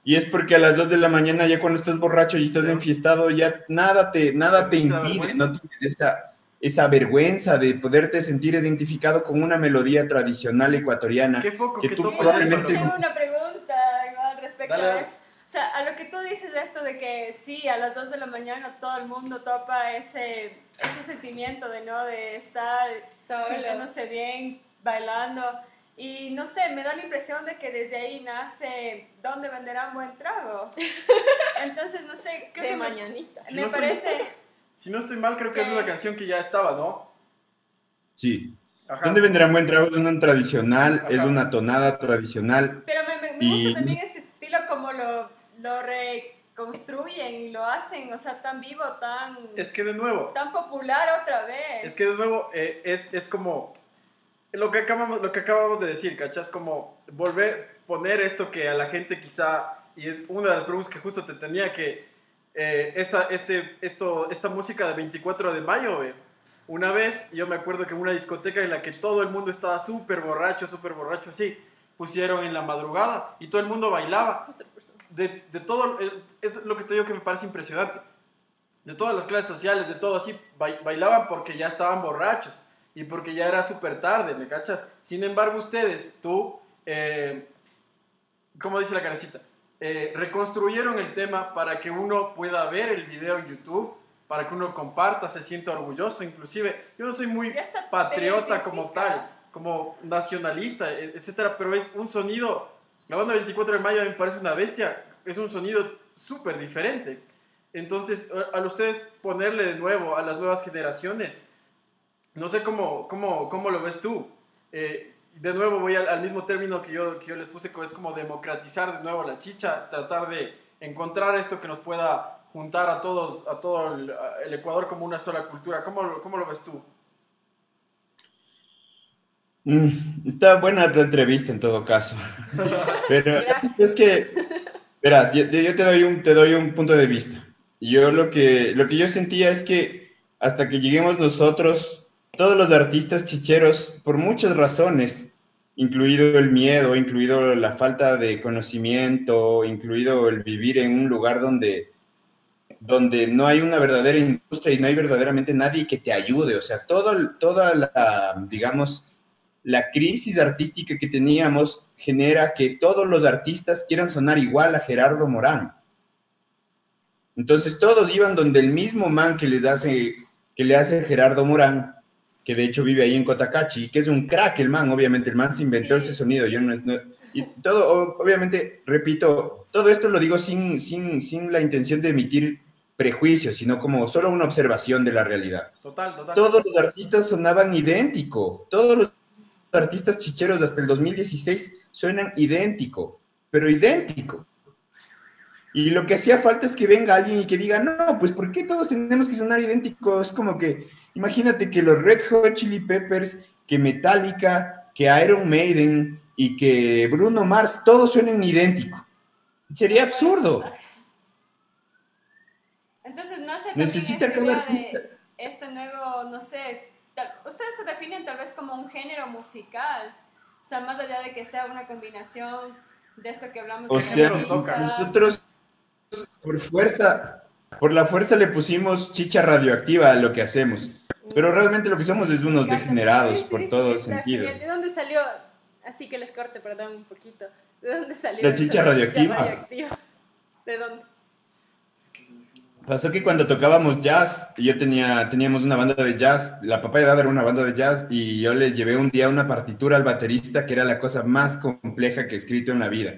Y es porque a las 2 de la mañana, ya cuando estás borracho y estás enfiestado, ya nada te, nada te impide, no tienes esa, esa vergüenza de poderte sentir identificado con una melodía tradicional ecuatoriana. ¿Qué foco Que que tú probablemente- eso, Tengo una pregunta, Iván, respecto Dale, a eso. O sea, a lo que tú dices de esto de que sí, a las 2 de la mañana todo el mundo topa ese, ese sentimiento de no de estar sintiéndose bien, bailando. Y no sé, me da la impresión de que desde ahí nace dónde venderán buen trago. Entonces, no sé, creo de que me- mañanitas. Si me no estoy- parece... Si no estoy mal, creo que es una canción que ya estaba, ¿no? Sí. Ajá. ¿Dónde vendrá buen trago? Es una tradicional, Ajá. es una tonada tradicional. Pero me, me- me Y- gusta también este estilo como lo, lo reconstruyen y lo hacen, o sea, tan vivo, tan, Es que de nuevo, tan popular otra vez. es que de nuevo eh, es, es como lo que, acabamos, lo que acabamos de decir, ¿cachas? Como volver, poner esto que a la gente quizá, y es una de las preguntas que justo te tenía, que eh, esta, este, esto, esta música de 24 de mayo, una vez yo me acuerdo que en una discoteca en la que todo el mundo estaba súper borracho, súper borracho así, pusieron en la madrugada y todo el mundo bailaba. De, de todo, eh, es lo que te digo que me parece impresionante. De todas las clases sociales, de todo así, bai- bailaban porque ya estaban borrachos y porque ya era súper tarde, ¿me cachas? Sin embargo, ustedes, tú, eh, ¿cómo dice la canecita? Eh, reconstruyeron el tema para que uno pueda ver el video en YouTube, para que uno comparta, se sienta orgulloso, inclusive. Yo no soy muy patriota como tal, como nacionalista, e- etcétera, pero es un sonido, la banda 24 de mayo me parece una bestia, es un sonido súper diferente. Entonces, a- al ustedes ponerle de nuevo a las nuevas generaciones, no sé cómo, cómo, cómo lo ves tú. Eh, de nuevo voy al, al mismo término que yo, que yo les puse, que es como democratizar de nuevo la chicha, tratar de encontrar esto que nos pueda juntar a todos, a todo el, a- el Ecuador como una sola cultura. ¿Cómo, lo- cómo lo ves tú? Mm, está buena la entrevista en todo caso. Pero Gracias. es que, verás, yo, yo te, doy un, te doy un punto de vista. Yo lo que, lo que yo sentía es que hasta que lleguemos nosotros, todos los artistas chicheros, por muchas razones, incluido el miedo, incluido la falta de conocimiento, incluido el vivir en un lugar donde, donde no hay una verdadera industria y no hay verdaderamente nadie que te ayude. O sea, todo, toda la, digamos, la crisis artística que teníamos genera que todos los artistas quieran sonar igual a Gerardo Morán. Entonces todos iban donde el mismo man que les hace, que le hace Gerardo Morán, que de hecho vive ahí en Cotacachi, que es un crack el man, obviamente, el man se inventó Sí. ese sonido, yo no, no- y todo, obviamente, repito, todo esto lo digo sin, sin, sin la intención de emitir prejuicios, sino como solo una observación de la realidad Total, total. todos los artistas sonaban idéntico. Todos los artistas chicheros hasta el 2016 suenan idéntico, pero idéntico. Y lo que hacía falta es que venga alguien y que diga, no, pues ¿por qué todos tenemos que sonar idénticos? Es como que, imagínate que los Red Hot Chili Peppers, que Metallica, que Iron Maiden y que Bruno Mars, todos suenen idéntico. Sería absurdo. Entonces Necesita cada esta idea artista. de este nuevo, no sé, tal- ustedes se definen tal vez como un género musical, o sea, más allá de que sea una combinación de esto que hablamos O de sea, nosotros por fuerza, por la fuerza le pusimos chicha radioactiva a lo que hacemos. Pero realmente lo que somos es unos degenerados Sí, sí, por sí, todo está sentido. genial. ¿De dónde salió? Así que les corte, perdón, un poquito. ¿De dónde salió? La chicha de radioactiva. radioactiva? ¿De dónde? Pasó que cuando tocábamos jazz, yo tenía, teníamos una banda de jazz, la papaya daba era una banda de jazz, y yo le llevé un día una partitura al baterista que era la cosa más compleja que he escrito en la vida.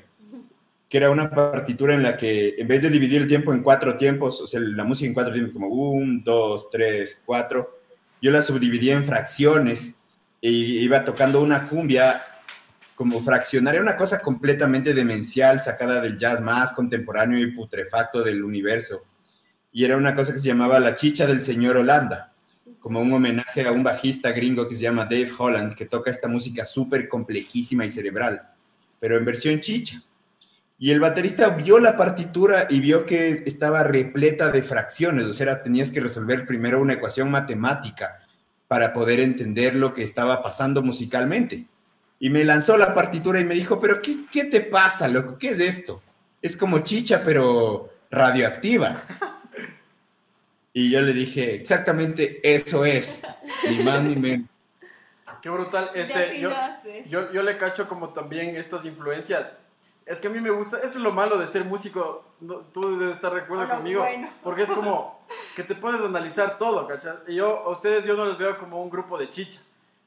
Que era una partitura en la que, en vez de dividir el tiempo en cuatro tiempos, o sea, la música en cuatro tiempos, como un, dos, tres, cuatro, yo la subdividía en fracciones y iba tocando una cumbia como fraccionaria, una cosa completamente demencial, sacada del jazz más contemporáneo y putrefacto del universo y era una cosa que se llamaba La Chicha del Señor Holanda, como un homenaje a un bajista gringo que se llama Dave Holland, que toca esta música súper complejísima y cerebral, pero en versión chicha. Y el baterista vio la partitura y vio que estaba repleta de fracciones, o sea, tenías que resolver primero una ecuación matemática para poder entender lo que estaba pasando musicalmente. Y me lanzó la partitura y me dijo, pero ¿qué, qué te pasa, loco? ¿Qué es esto? Es como chicha, pero radioactiva. Y yo le dije, exactamente eso es, ni más ni menos. Qué brutal. Este, yo, yo, yo le cacho como también estas influencias. Es que a mí me gusta, eso es lo malo de ser músico, no- tú debes estar de acuerdo conmigo, bueno. porque es como que te puedes analizar todo, ¿cachai? Y yo, a ustedes yo no los veo como un grupo de chicha,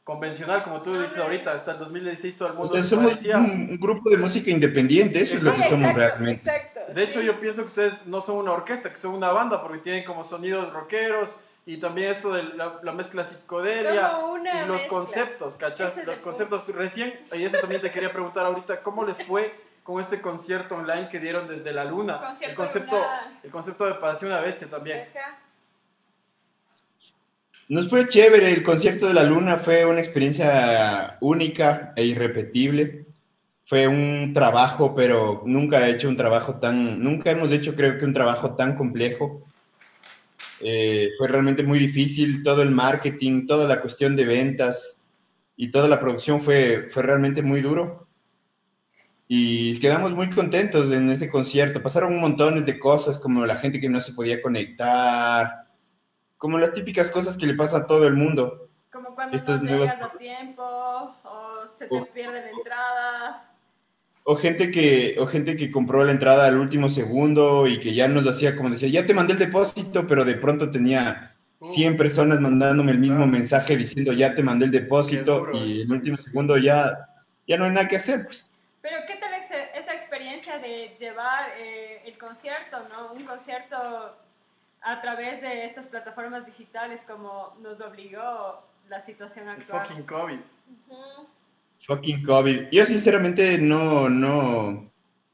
convencional, como tú dices ahorita, hasta el 2016 todo el mundo sea, se somos parecía. un, un grupo de música independiente, eso es lo que somos exacto, realmente. Exacto. De hecho, sí. yo pienso que ustedes no son una orquesta, que son una banda, porque tienen como sonidos rockeros y también esto de la, la mezcla psicodelia y los mezcla. conceptos, ¿cachas? Es Los conceptos recién, y eso también te quería preguntar ahorita, ¿cómo les fue con este concierto online que dieron desde la luna? Concierto el concepto, lunar. el concepto de Pareció una bestia también. Ajá. Nos fue chévere, el concierto de la luna fue una experiencia única e irrepetible. Fue un trabajo, pero nunca he hecho un trabajo tan, nunca hemos hecho creo que un trabajo tan complejo. Eh, fue realmente muy difícil, todo el marketing, toda la cuestión de ventas y toda la producción fue, fue realmente muy duro. Y quedamos muy contentos en ese concierto. Pasaron un montón de cosas como la gente que no se podía conectar, como las típicas cosas que le pasa a todo el mundo. Como cuando Estas no nuevas- llegas a tiempo o se te pierde la entrada. O gente que, o gente que compró la entrada al último segundo y que ya nos hacía como decía, ya te mandé el depósito, pero de pronto tenía 100 personas mandándome el mismo mensaje diciendo ya te mandé el depósito y en el último segundo ya, ya no hay nada que hacer. Pues. Pero ¿qué tal ex- esa experiencia de llevar eh, el concierto, ¿no? Un concierto a través de estas plataformas digitales como nos obligó la situación El actual. fucking COVID. Ujú. Fucking COVID. Yo sinceramente no, no,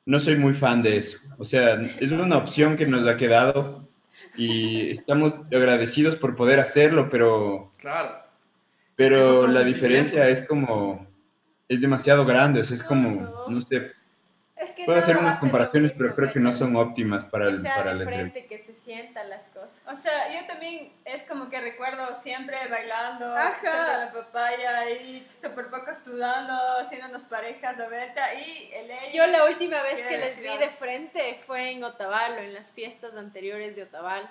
no soy muy fan de eso. O sea, es una opción que nos ha quedado y estamos agradecidos por poder hacerlo, pero Claro. Es que es Pero otro la diferencia es como, es demasiado grande, o sea, es como, no sé, Es que puedo no hacer unas comparaciones, pero creo que no son óptimas para, el, para entrevista. frente, que se sientan las cosas. O sea, yo también es como que recuerdo siempre bailando, Ajá. la papaya y chuta por poco sudando, haciendo unas parejas de vuelta y el. Yo la última vez que les vi de frente fue en Otavalo, en las fiestas anteriores de Otavalo.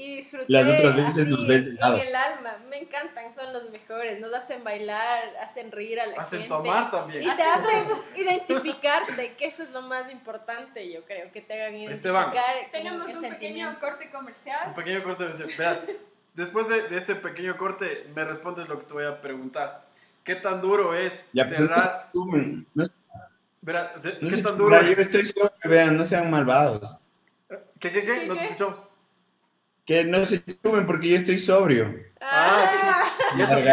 Y disfruté Las otras veces así, en el alma. Me encantan, son los mejores. Nos hacen bailar, hacen reír a la Hacen gente. tomar también. Y te hacen identificarte, que eso es lo más importante, yo creo, que te hagan identificar. Esteban. Tenemos un pequeño corte Un comercial. pequeño corte de Verá, después de, de este pequeño corte, me respondes lo que te voy a preguntar. ¿Qué tan duro es Ya, cerrar? no no, no ¿qué se tan duro yo estoy seguro que vean, no sean malvados, ¿Qué, qué, qué? ¿Qué, No te qué? escuchamos. Que no se sumen porque yo estoy sobrio. Ah, Y eso que va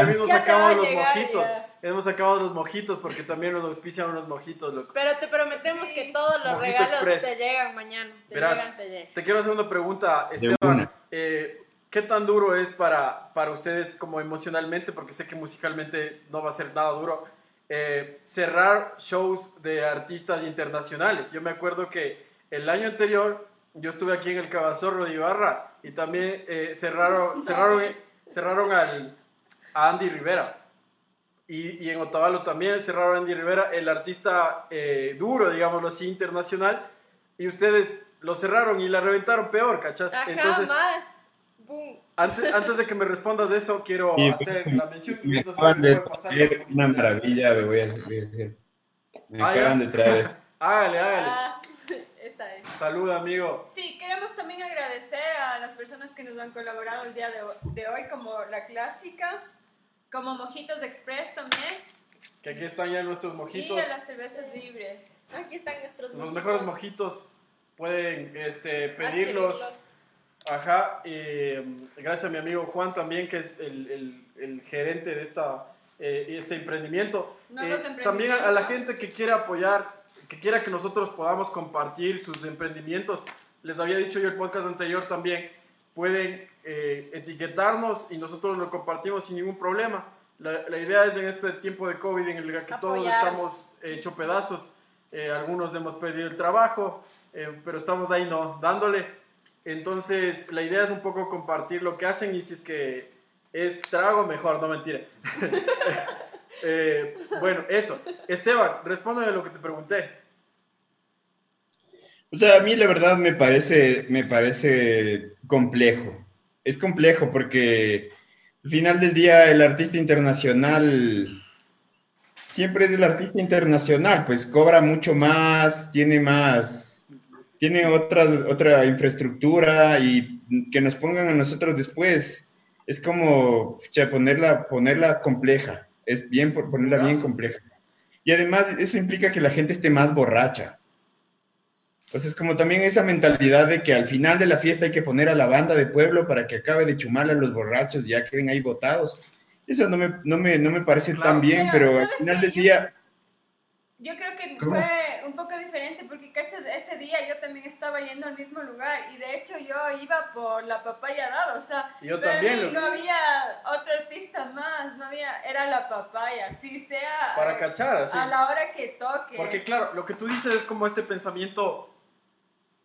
a los llegar, mojitos. ya. Hemos sacado los mojitos porque también nos auspician unos mojitos, loco. Pero te prometemos Sí. que todos los Mojito regalos Express. te llegan mañana. Te Verás. llegan, te llegan. Te quiero hacer una pregunta, Esteban. Eh, ¿Qué tan duro es para, para ustedes como emocionalmente, porque sé que musicalmente no va a ser nada duro, eh, cerrar shows de artistas internacionales? Yo me acuerdo que el año anterior yo estuve aquí en el Cabazorro de Ibarra y también eh, cerraron, cerraron, cerraron al, a Andy Rivera. Y, y en Otavalo también cerraron a Andy Rivera, el artista eh, duro, digámoslo así, internacional. Y ustedes lo cerraron y la reventaron peor, ¿cachas? Ajá, Entonces, más. Boom. antes, antes de que me respondas de eso, quiero Sí, hacer la mención. Me acaban de traer un una maravilla, me voy a decir. Me Ah, acaban de traer. Hágale, hágale. Ah, esa es. Salud, amigo. Sí, queremos también agradecer a las personas que nos han colaborado el día de, ho- de hoy, como La Clásica, como Mojitos Express también, Que aquí están ya nuestros mojitos. y a las cervezas libres. Aquí están nuestros Los mojitos. mejores mojitos. Pueden este, pedirlos. Adquirirlos. Ajá. eh, gracias a mi amigo Juan también, que es el, el- el gerente de esta, eh, este emprendimiento. Nuevos Eh, también a, a la gente que quiera apoyar, que quiera que nosotros podamos compartir sus emprendimientos. Les había dicho yo el podcast anterior también. Pueden eh, etiquetarnos y nosotros lo compartimos sin ningún problema. La, la idea es en este tiempo de COVID en el que todos estamos hecho pedazos. eh, algunos hemos perdido el trabajo, eh, pero estamos ahí, ¿no? Dándole. Entonces, la idea es un poco compartir lo que hacen y si es que es trago, mejor, no mentira. Eh, bueno, eso. Esteban, respóndeme lo que te pregunté. O sea, a mí la verdad me parece, me parece complejo. Es complejo porque al final del día el artista internacional siempre es el artista internacional, pues cobra mucho más, tiene más, tiene otras, otra infraestructura y que nos pongan a nosotros después es como ponerla, ponerla compleja. Es bien por ponerla bien compleja. Y además eso implica que la gente esté más borracha. Entonces, como también esa mentalidad de que al final de la fiesta hay que poner a la banda de pueblo para que acabe de chumarle a los borrachos y ya queden ahí botados. Eso no me, no me, no me parece Claro. tan bien, Pero, pero al ¿sabes final del día, Yo creo que ¿Cómo? fue un poco diferente porque, cachas, ese día yo también estaba yendo al mismo lugar y de hecho yo iba por la papaya dado, o sea, Yo pero también, no había otro artista más, no había, era la papaya, sí sea para cachar, así. a la hora que toque. Porque claro, lo que tú dices es como este pensamiento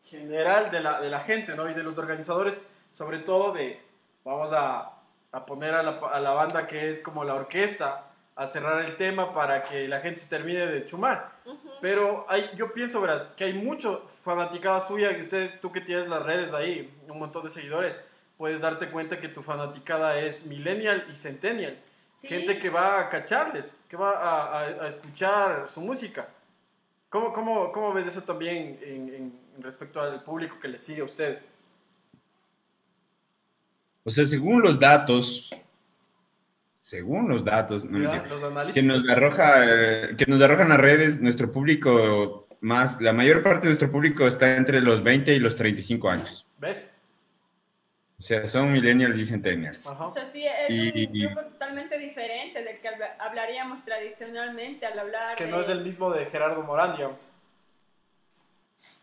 general de la, de la gente, ¿no? Y de los organizadores, sobre todo de, vamos a, a poner a la, a la banda que es como la orquesta, a cerrar el tema para que la gente se termine de chumar. Pero hay, yo pienso, verás, que hay mucho fanaticada suya, que ustedes, tú que tienes las redes ahí, un montón de seguidores, puedes darte cuenta que tu fanaticada es millennial y centennial. Sí. Gente que va a cacharles, que va a, a- a escuchar su música. ¿Cómo, cómo, cómo ves eso también en, en- en respecto al público que les sigue a ustedes? o sea, según los datos, según los datos, no, ¿Ya? mentira, Los analíticos. que nos arroja, eh, que nos arrojan las redes, nuestro público más, la mayor parte de nuestro público está entre los 20 y los 35 años. ¿Ves? O sea, son millennials y centennials. Ajá. O sea, sí, es Y- un grupo totalmente diferente del que habla- hablaríamos tradicionalmente al hablar Que de... no es el mismo de Gerardo Morán, digamos.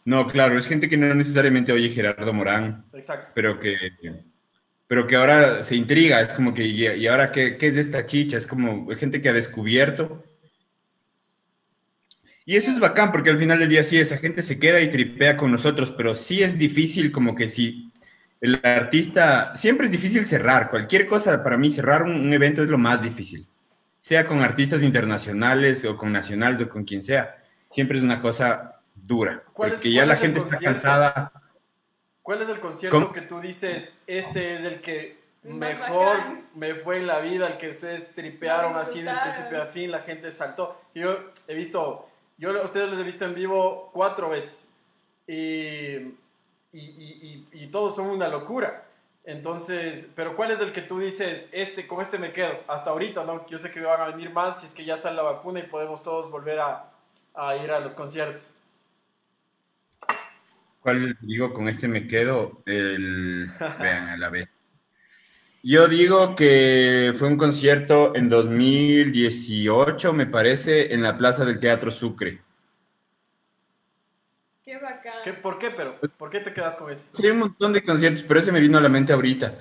No, claro, es gente que no necesariamente oye Gerardo Morán, Exacto. pero que, pero que ahora se intriga, es como que, ¿y, ahora qué, qué es de esta chicha? Es como gente que ha descubierto. Y eso es bacán, porque al final del día sí, esa gente se queda y tripea con nosotros, pero sí es difícil como que si el artista, siempre es difícil cerrar, cualquier cosa para mí, cerrar un, un evento es lo más difícil, sea con artistas internacionales o con nacionales o con quien sea, siempre es una cosa dura, ¿Cuál es- porque ya la gente está cansada. ¿Cuál es el concierto ¿Cómo? que tú dices, este es el que mejor me fue en la vida, el que ustedes tripearon así de principio a fin, la gente saltó? Yo he visto, yo a ustedes los he visto en vivo cuatro veces y, y, y- y- y todos son una locura. Entonces, pero ¿cuál es el que tú dices, este, con este me quedo? Hasta ahorita, ¿no? Yo sé que van a venir más si es que ya sale la vacuna y podemos todos volver a, a ir a los conciertos. ¿Cuál digo con este me quedo? El, vean, a la vez. Yo digo que fue un concierto en 2018, me parece, en la Plaza del Teatro Sucre. Qué bacán. ¿Qué, ¿Por qué, pero? ¿Por qué te quedas con ese? Sí, hay un montón de conciertos, pero ese me vino a la mente ahorita.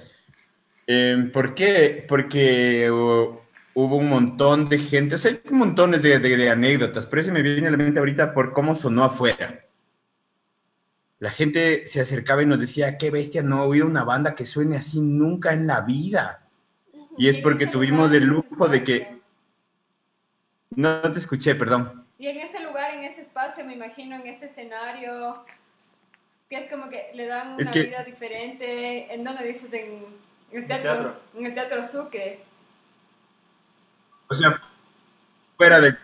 Eh, ¿Por qué? Porque uh, hubo un montón de gente, o sea, hay montones de, de- de anécdotas, pero ese me viene a la mente ahorita por cómo sonó afuera. La gente se acercaba y nos decía, qué bestia, no he oído una banda que suene así nunca en la vida. Y es porque tuvimos el lujo de que... No, no te escuché, perdón. Y en ese lugar, en ese espacio, me imagino, en ese escenario, que es como que le dan una Es que- vida diferente. ¿En dónde dices? En, en el el teatro, teatro. en el teatro Sucre. O sea, fuera de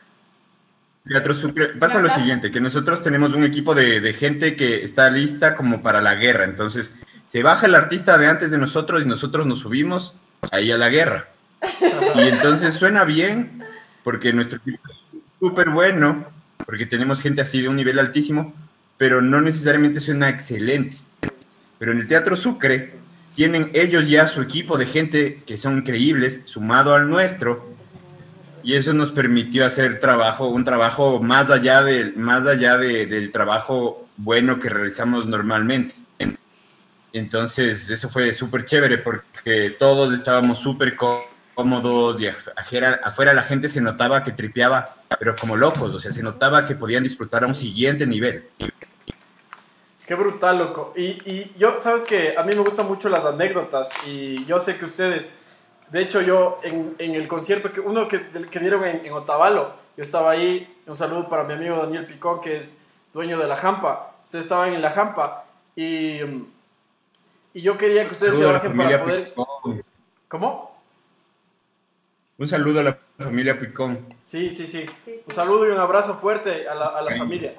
Teatro Sucre, pasa lo siguiente, que nosotros tenemos un equipo de, de gente que está lista como para la guerra. Entonces, se baja el artista de antes de nosotros y nosotros nos subimos ahí a la guerra. Y entonces suena bien, porque nuestro equipo es súper bueno, porque tenemos gente así de un nivel altísimo, pero no necesariamente suena excelente. Pero en el Teatro Sucre tienen ellos ya su equipo de gente que son increíbles, sumado al nuestro, y eso nos permitió hacer trabajo, un trabajo más allá, del más allá de- del trabajo bueno que realizamos normalmente. Entonces, eso fue súper chévere porque todos estábamos súper cómodos y afuera, afuera la gente se notaba que tripeaba, pero como locos, o sea, se notaba que podían disfrutar a un siguiente nivel. Qué brutal, loco. Y, y yo, sabes que a mí me gustan mucho las anécdotas y yo sé que ustedes, de hecho yo en, en el concierto, que uno que, que dieron en, en Otavalo, yo estaba ahí, un saludo para mi amigo Daniel Picón, que es dueño de La Jampa. Ustedes estaban en La Jampa y, y yo quería que ustedes se bajen para poder... Picón. ¿Cómo? Un saludo a la familia Picón. Sí, sí, sí. Sí, sí. Un saludo y un abrazo fuerte a la, a la familia.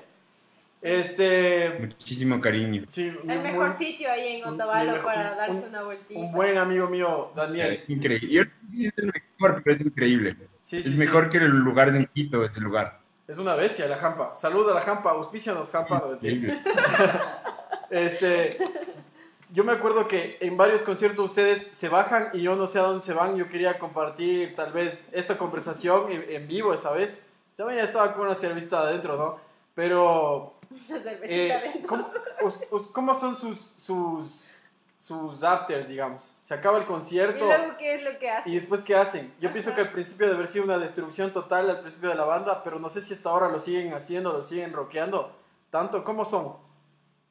Este... Muchísimo cariño. Sí, El muy- mejor sitio ahí en un- Otavalo para darse un- una vueltita. un buen amigo mío, Daniel. Increíble. Yo no sé si es el mejor, pero es increíble. Sí, es sí. mejor que el lugar de Quito, ese lugar. Es una bestia la Jampa. Saludos a la Jampa, auspícianos Jampa. Increíble. Este, yo me acuerdo que en varios conciertos ustedes se bajan y yo no sé a dónde se van. Yo quería compartir tal vez esta conversación en, en vivo esa vez. También estaba con una cerveza adentro, ¿no? Pero, Una cervecita eh. ¿cómo, cómo son sus, sus, sus afters, digamos? Se acaba el ¿Y concierto. luego qué es lo que hace? ¿Y después qué hacen? Yo pienso que al principio debe haber sido una destrucción total al principio de la banda, pero no sé si hasta ahora lo siguen haciendo, lo siguen rockeando. Tanto, ¿cómo son?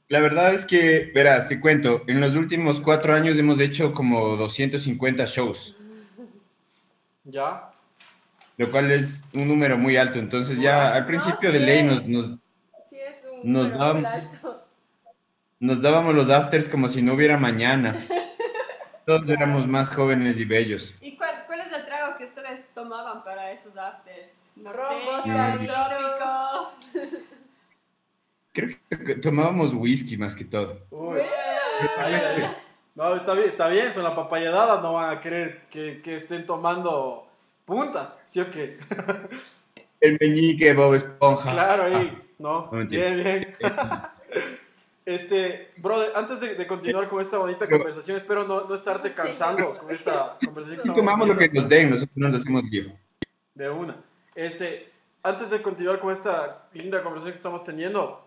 La verdad es que, verás, te cuento, en los últimos cuatro años hemos hecho como 250 shows, ¿Ya? lo cual es un número muy alto. Entonces ya al principio No, de ley nos, Nos alto. nos dábamos los afters como si no hubiera mañana. Todos éramos más jóvenes y bellos. ¿Y cuál, cuál es el trago que ustedes tomaban para esos afters? Trópico. Creo que tomábamos whisky más que todo. Uy. No, está bien, está bien, son la papayadada, no van a querer que, que estén tomando puntas, ¿sí o qué? El meñique, Bob Esponja. Claro, ahí, ¿no? No bien, bien. Este, brother, antes de, de continuar con esta bonita Pero- conversación, espero no, no estarte cansando con esta conversación que tomamos lo que nos den, nosotros nos hacemos bien. De una. Este, antes de continuar con esta linda conversación que estamos teniendo,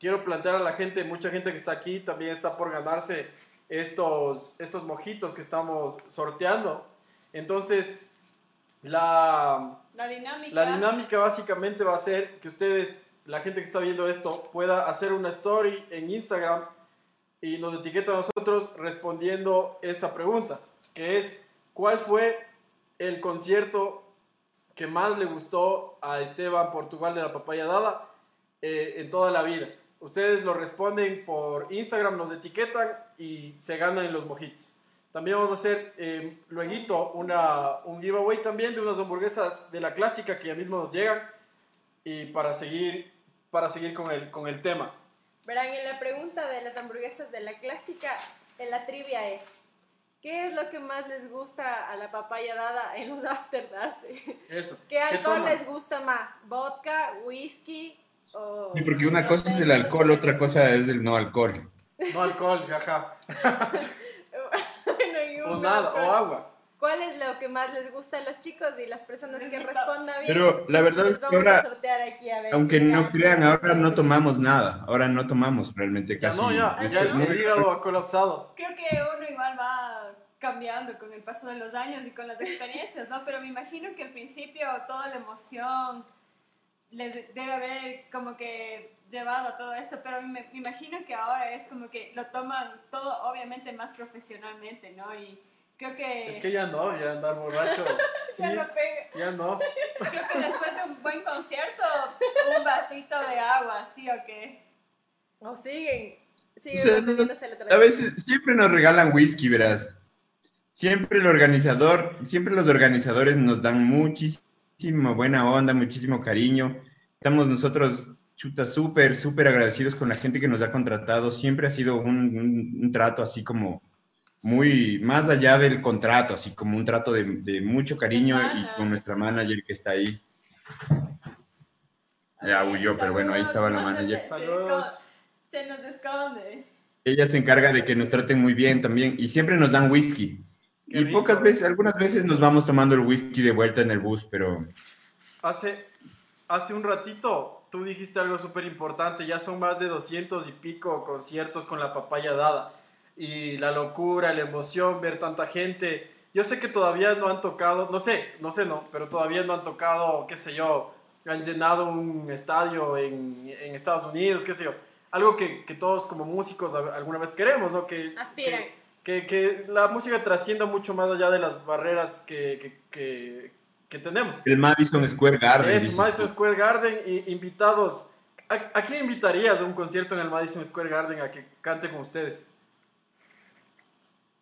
quiero plantear a la gente, mucha gente que está aquí también está por ganarse estos, estos mojitos que estamos sorteando. Entonces, la, La dinámica. la dinámica básicamente va a ser que ustedes, la gente que está viendo esto, pueda hacer una story en Instagram y nos etiqueta a nosotros respondiendo esta pregunta, que es, ¿cuál fue el concierto que más le gustó a Esteban Portugal de la Papaya Dada eh, en toda la vida? Ustedes lo responden por Instagram, nos etiquetan y se ganan los mojitos. También vamos a hacer eh, luego una, un giveaway también de unas hamburguesas de la clásica que ya mismo nos llegan y para seguir, para seguir con, el, con el tema. Verán, en la pregunta de las hamburguesas de la clásica, en la trivia es, ¿qué es lo que más les gusta a la papaya dada en los after? Eso. ¿Qué alcohol toman? les gusta más? ¿Vodka, whisky o...? Sí, porque una cosa es el alcohol, otra cosa es el no alcohol. No alcohol, ajá. Bueno, O nada, alcohol. o agua. ¿Cuál es lo que más les gusta a los chicos y las personas que respondan bien? Pero la verdad es que ahora, sortear aquí a ver. aunque no crean, ahora no tomamos nada. Ahora no tomamos realmente Ya casi. no, ya, ya ¿no? el hígado ha colapsado. Creo que uno igual va cambiando con el paso de los años y con las experiencias, ¿no? Pero me imagino que al principio toda la emoción les debe haber como que llevado a todo esto, pero me, me imagino que ahora es como que lo toman todo obviamente más profesionalmente, ¿no? Y, Creo que, Es que ya no, ya andar borracho. Sí, se lo pega. ya no. Creo que después de un buen concierto, un vasito de agua, ¿sí o qué? O siguen, siguen A veces siempre nos regalan whisky, verás. Siempre el organizador, siempre los organizadores nos dan muchísima buena onda, muchísimo cariño. Estamos nosotros, chuta, súper, súper agradecidos con la gente que nos ha contratado. Siempre ha sido un, un- un trato así como muy, más allá del contrato, así como un trato de, de mucho cariño y con nuestra manager que está ahí. Ya huyó, pero bueno, ahí estaba la manager. Saludos. se nos esconde. Ella se encarga de que nos traten muy bien también y siempre nos dan whisky. Qué y rico. pocas veces, algunas veces nos vamos tomando el whisky de vuelta en el bus, pero Hace, hace un ratito tú dijiste algo súper importante, ya son más de 200 y pico conciertos con la papaya dada. Y la locura, la emoción, ver tanta gente. Yo sé que todavía no han tocado, no sé, no sé, no, pero todavía no han tocado, qué sé yo, han llenado un estadio en, en Estados Unidos, qué sé yo. Algo que, que todos como músicos alguna vez queremos, ¿no? Que, Aspiran. que, que, que la música trascienda mucho más allá de las barreras que, que, que, que tenemos. el Madison Square Garden. Es Madison tú. Square Garden y invitados. ¿A, a quién invitarías a un concierto en el Madison Square Garden a que cante con ustedes?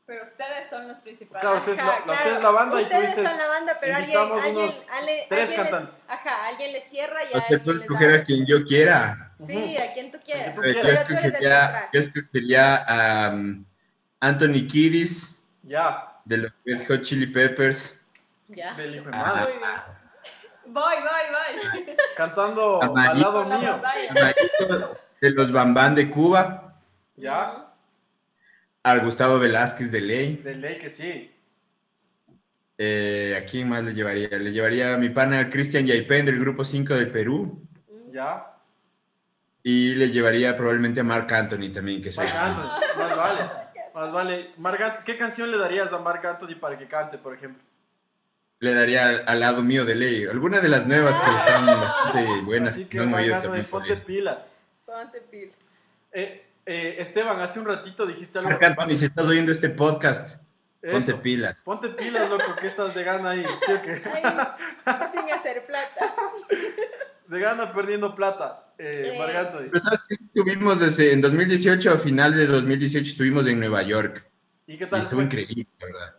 Pero ustedes son los principales. Claro, ustedes, Ajá, la, ustedes la banda y tú ustedes dices. son la banda, pero alguien, alguien, ale- tres alguien les- cantantes. ajá, alguien les cierra y sea, alguien les escoger a quien yo quiera. Sí, a quien tú quieras. tú Yo quieras. Pero tú eres el escogería, yo escogería a um, Anthony Kiddis Ya, de los Red Hot Chili Peppers. Ya. del hijo de madre. Voy, voy, voy. Cantando al Amarito. lado Con la mío. de los Bambán de Cuba. Ya, Al Gustavo Velázquez de Ley. de ley que sí. Eh, ¿A quién más le llevaría? Le llevaría a mi pana Cristian Yaipen del Grupo 5 de Perú. Ya. Y le llevaría probablemente a Marc Anthony también, que soy fan. Anthony, más vale. Más vale. Anthony, ¿Qué canción le darías a Marc Anthony para que cante, por ejemplo? Le daría al, al lado mío de Ley. Alguna de las nuevas que están bastante buenas. Así que no oído Anthony, ponte pilas. Ponte pil. Eh, eh, Esteban, hace un ratito dijiste algo. Marc Anthony, si estás oyendo este podcast, ponte pilas. Ponte pilas, loco, que estás de gana ahí. ¿Sí o qué? Ay, sin hacer plata. De gana perdiendo plata, eh, Eh. Marc Anthony. Pero sabes que estuvimos desde en 2018, a final de 2018 estuvimos en Nueva York. ¿Y qué Y tal? estuvo fue? increíble, la verdad.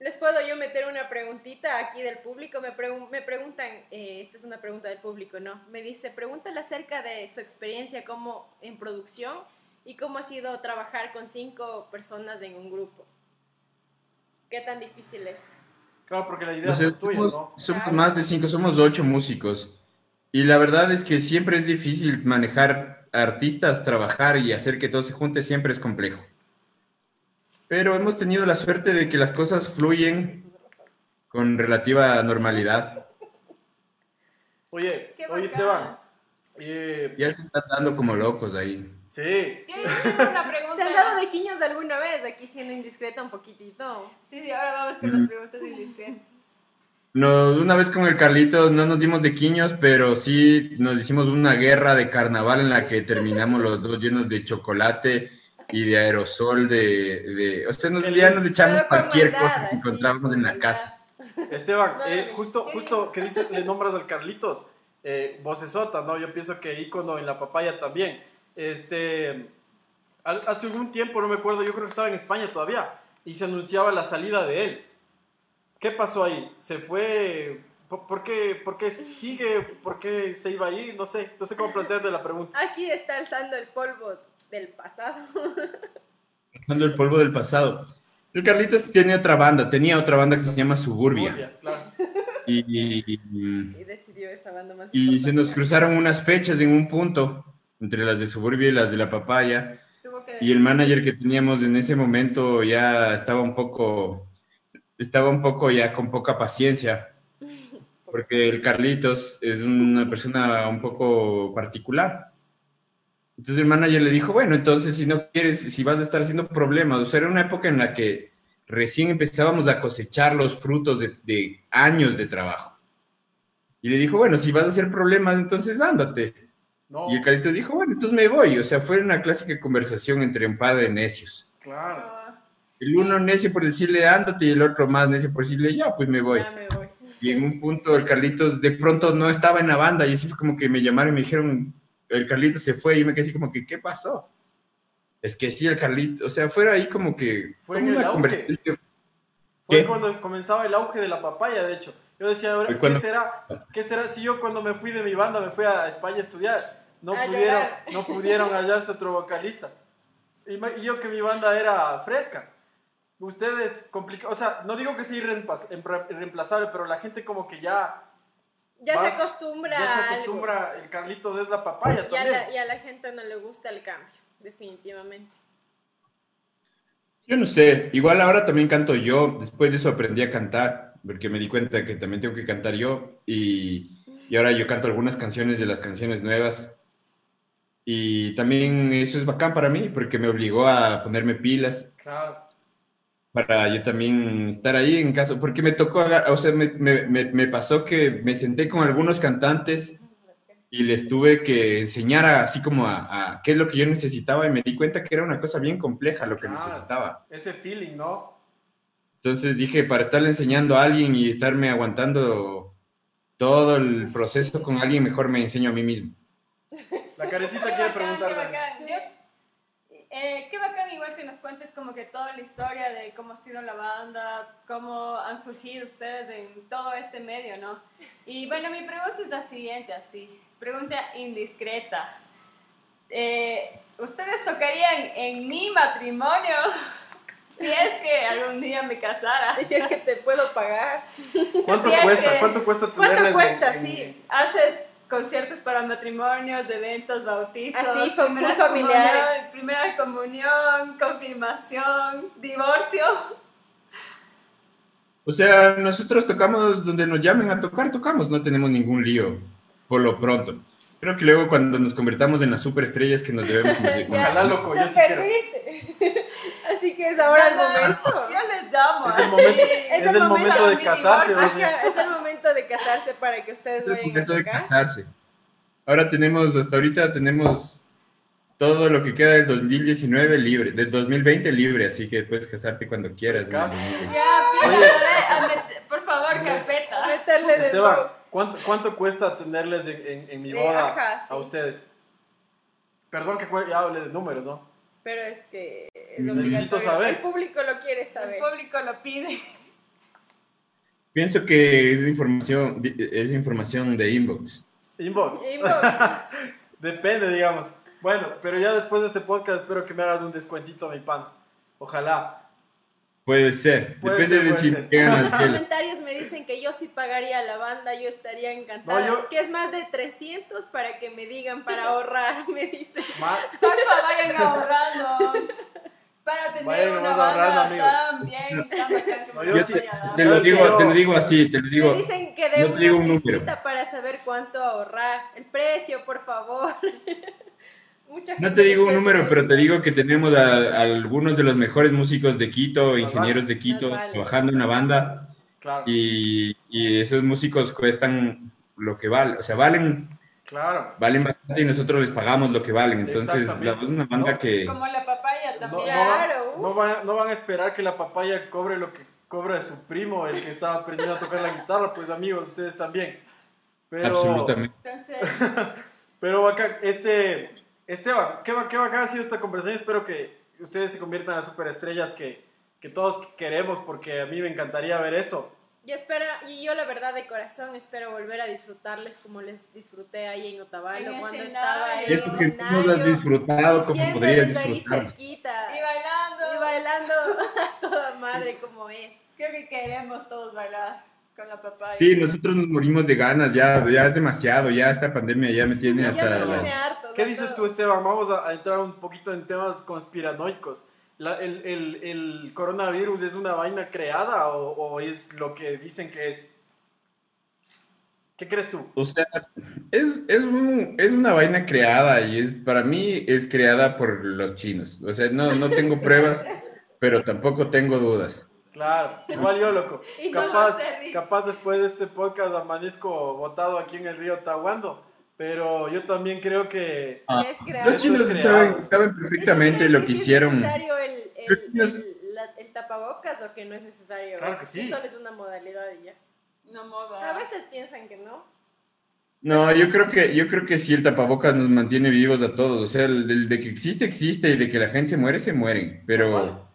¿Les puedo yo meter una preguntita aquí del público? Me, pregun- me preguntan, eh, esta es una pregunta del público, ¿no? Me dice, pregúntale acerca de su experiencia como en producción y cómo ha sido trabajar con cinco personas en un grupo. ¿Qué tan difícil es? Claro, porque la idea O sea, es tuya, somos, ¿no? somos Claro. más de cinco, somos ocho músicos. Y la verdad es que siempre es difícil manejar artistas, trabajar y hacer que todo se junte, siempre es complejo. Pero hemos tenido la suerte de que las cosas fluyen con relativa normalidad. Oye, Qué oye. Esteban. eh, Ya se están dando como locos ahí. sí, ¿Qué? Tengo una pregunta. ¿Se han dado de quiños alguna vez? Aquí siendo indiscreta un poquitito. Sí, sí, ahora vamos con Mm. las preguntas indiscretas. Nos, una vez con el Carlitos no nos dimos de quiños, pero sí nos hicimos una guerra de carnaval en la que terminamos los dos llenos de chocolate y de aerosol, de... de- o sea, nos, ya nos echamos cualquier maldad, cosa que con en la maldad. casa. Esteban, No, eh, justo, ¿qué? justo que dices, le nombras al Carlitos, eh, vocesota, ¿no? Yo pienso que ícono en la papaya también. Este, al- hace algún tiempo, no me acuerdo, yo creo que estaba en España todavía, y se anunciaba la salida de él. ¿Qué pasó ahí? ¿Se fue? ¿Por, por qué, por qué sigue? ¿Por qué se iba a ir? No sé, no sé cómo plantearte la pregunta. Aquí está alzando el polvo del pasado. Dando el polvo del pasado. El Carlitos tiene otra banda, tenía otra banda que se llama Suburbia. Suburbia, claro. Y, y- Y decidió esa banda más y se nos cruzaron unas fechas en un punto, entre las de Suburbia y las de La Papaya. Tuvo que Y el manager que teníamos en ese momento ya estaba un poco, estaba un poco ya con poca paciencia, porque el Carlitos es una persona un poco particular. Entonces el manager le dijo, bueno, entonces si no quieres, si vas a estar haciendo problemas, o sea, era una época en la que recién empezábamos a cosechar los frutos de, de años de trabajo. Y le dijo, bueno, si vas a hacer problemas, entonces ándate. No, Y el Carlitos dijo, bueno, entonces me voy. O sea, fue una clásica conversación entre un par de necios. claro. El uno necio por decirle ándate y el otro más necio por decirle ya, pues me voy. Ya me voy. Y en un punto el Carlitos de pronto no estaba en la banda y así fue como que me llamaron y me dijeron, el Carlitos se fue y yo me quedé así como que, ¿qué pasó? Es que sí, el Carlitos, o sea, fuera ahí como que... Fue como en el una auge. conversación. Fue ¿Qué? cuando comenzaba el auge de la papaya, de hecho. Yo decía, ahora, ¿qué será? ¿Qué será si yo cuando me fui de mi banda me fui a España a estudiar? No A pudieron, llorar. no pudieron hallarse otro vocalista. Y, yo que mi banda era fresca. Ustedes, complica o sea, no digo que sea irreemplaz- irre- irreemplazable, pero la gente como que ya, Ya Vas- se acostumbra ya se a algo. acostumbra, el Carlitos es la papaya Y a, también. la, y a la gente no le gusta el cambio, definitivamente. Yo no sé, igual ahora también canto yo, después de eso aprendí a cantar, porque me di cuenta que también tengo que cantar yo y, y ahora yo canto algunas canciones de las canciones nuevas y también eso es bacán para mí porque me obligó a ponerme pilas Claro. Para yo también estar ahí en caso, porque me tocó, o sea, me, me- me- me pasó que me senté con algunos cantantes y les tuve que enseñar a- así como a, a qué es lo que yo necesitaba y me di cuenta que era una cosa bien compleja lo que Claro. necesitaba. Ese feeling, ¿no? Entonces dije, para estarle enseñando a alguien y estarme aguantando todo el proceso con alguien, mejor me enseño a mí mismo. La carecita Qué quiere preguntar. qué Dani. bacán. Yo- eh, qué bacán igual que nos cuentes como que toda la historia de cómo ha sido la banda, cómo han surgido ustedes en todo este medio, ¿no? Y bueno, mi pregunta es la siguiente, así, pregunta indiscreta. Eh, ¿Ustedes tocarían en mi matrimonio si es que algún día me casara? Si es que te puedo pagar. ¿Cuánto es cuesta? que- ¿Cuánto cuesta ¿Cuánto tenerles en- cuesta? en- Sí. Haces conciertos para matrimonios, eventos, bautizos, Así, familiares. comunión- primera comunión, confirmación, divorcio. O sea, nosotros tocamos donde nos llamen a tocar, tocamos, no tenemos ningún lío, por lo pronto. Creo que luego cuando nos convertamos en las superestrellas que nos debemos convertir con- Ojalá, loco, yo sí quiero. Así que es ahora el No, no, momento. Yo les llamo. Es el momento- Es es el el momento momento de casarse. divorcio. es el momento de casarse para que ustedes Es el vayan a momento de casarse. Ahora tenemos, hasta ahorita tenemos todo lo que queda del 2019 libre, del 2020 libre, así que puedes casarte cuando quieras. Pues. ¿no? Ya, Oye. pídale, a met- por favor, carpeta. Meterle de Esteban. ¿cuánto, ¿cuánto cuesta tenerles en, en- en mi boda ajá, sí. a ustedes? Perdón que ya hable de números, ¿no? Pero es que es Necesito saber. El público lo quiere El saber. público lo pide. Pienso que es información, es información de inbox. Inbox. Inbox. Depende, digamos. Bueno, pero ya después de este podcast espero que me hagas un descuentito, mi pan. Ojalá. Puede ser, Puede depende ser, de si llegan los comentarios me dicen que yo sí pagaría a la banda, yo estaría encantada. No, yo- Que es más de 300 para que me digan para ahorrar, me dicen. Porfa, vayan ahorrando. Para tener Vayan una banda amigos. tan bien y tan bacán como No, yo sí-. Te lo ¿Sabes digo, te lo digo así, te lo digo. me dicen que de no te una digo un pistita número. para saber cuánto ahorrar. El precio, por favor. Mucha No gente te digo un número, pero te digo que tenemos a, a algunos de los mejores músicos de Quito, ingenieros de Quito, vale. trabajando en una banda Claro, y, y esos músicos cuestan lo que valen, o sea, valen, claro. valen bastante y nosotros les pagamos lo que valen. Entonces, la es una banda No. que... Como la papaya también. no van- Claro, no van, no van a esperar que la papaya cobre lo que cobra su primo, el que estaba aprendiendo a tocar la guitarra, pues amigos, ustedes también. Pero, Absolutamente. Pero este, Esteban, qué, qué bacán ha sido esta conversación, espero que ustedes se conviertan en las superestrellas que, que todos queremos, porque a mí me encantaría ver eso. Yo espero, y yo la verdad de corazón espero volver a disfrutarles como les disfruté ahí en Otavalo En cuando estaba en Eso el que tú no lo has disfrutado como podrías ahí disfrutar. cerquita y bailando. y bailando a toda madre como es. Creo que queremos todos bailar con la papaya. Sí, nosotros nos morimos de ganas, ya, ya es demasiado, ya esta pandemia ya me tiene Ya hasta... me las- tiene harto. ¿Qué dices tú, Esteban? Vamos a, a entrar un poquito en temas conspiranoicos. La- el, el- el coronavirus es una vaina creada o, o es lo que dicen que es? ¿Qué crees tú? O sea, es, es, un- es una vaina creada y es para mí es creada por los chinos. O sea, no, no tengo pruebas, pero tampoco tengo dudas. Claro, igual yo, loco. Y no lo Capaz, sé, Rick. capaz después de este podcast amanezco botado aquí en el río Tahuando, pero yo también creo que... Creado. Los chinos saben, saben perfectamente ¿Crees lo que hicieron. necesario el, el, Los chinos- el- la- el tapabocas o que no es necesario. Claro que sí. Solo es una modalidad y ya. Una moda. A veces piensan que no. No, yo creo que, yo creo que sí el tapabocas nos mantiene vivos a todos. O sea, el, el de que existe, existe, y de que la gente se muere, se mueren. Pero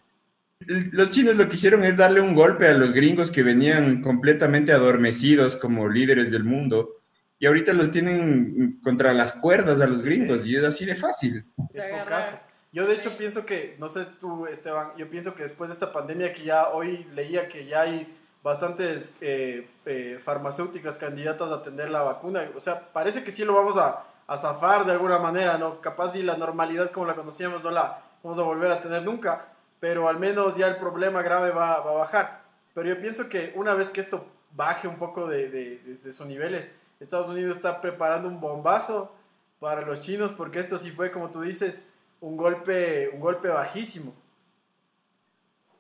el- los chinos lo que hicieron es darle un golpe a los gringos que venían completamente adormecidos como líderes del mundo. Y ahorita los tienen contra las cuerdas a los gringos, y es así de fácil. Es focazo. Yo de hecho pienso que, no sé tú Esteban, yo pienso que después de esta pandemia que ya hoy leía que ya hay bastantes eh, eh, farmacéuticas candidatas a atender la vacuna, o sea, parece que sí lo vamos a, a zafar de alguna manera, ¿no? Capaz y la normalidad como la conocíamos no la vamos a volver a tener nunca, pero al menos ya el problema grave va, va a bajar. Pero yo pienso que una vez que esto baje un poco de, de, de esos niveles, Estados Unidos está preparando un bombazo para los chinos porque esto sí fue, como tú dices, un golpe, un golpe bajísimo.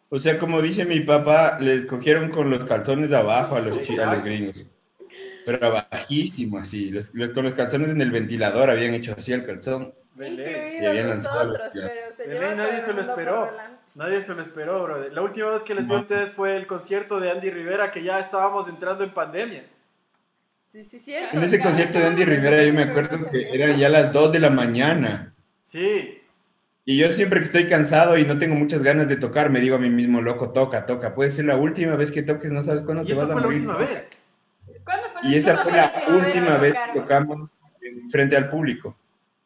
O sea, como dice mi papá, les cogieron con los calzones de abajo a los, chi- a los gringos. Pero bajísimo, así. los- los- con los calzones en el ventilador habían hecho así el calzón. Belén. Y habían lanzado nosotros, ya. pero se Belén, lleva nadie se lo esperó. Nadie se lo esperó, brother. La última vez que les vi a ustedes fue el concierto de Andy Rivera, que ya estábamos entrando en pandemia. Sí, sí, cierto. En ese concierto de Andy Rivera yo me acuerdo que eran ya las 2 de la mañana. Sí, Y yo siempre que estoy cansado y no tengo muchas ganas de tocar, me digo a mí mismo, loco, toca, toca. Puede ser la última vez que toques, no sabes cuándo y te esa vas a fue la morir. última vez. ¿Cuándo fue Y esa fue la última vez que tocamos en- frente al público.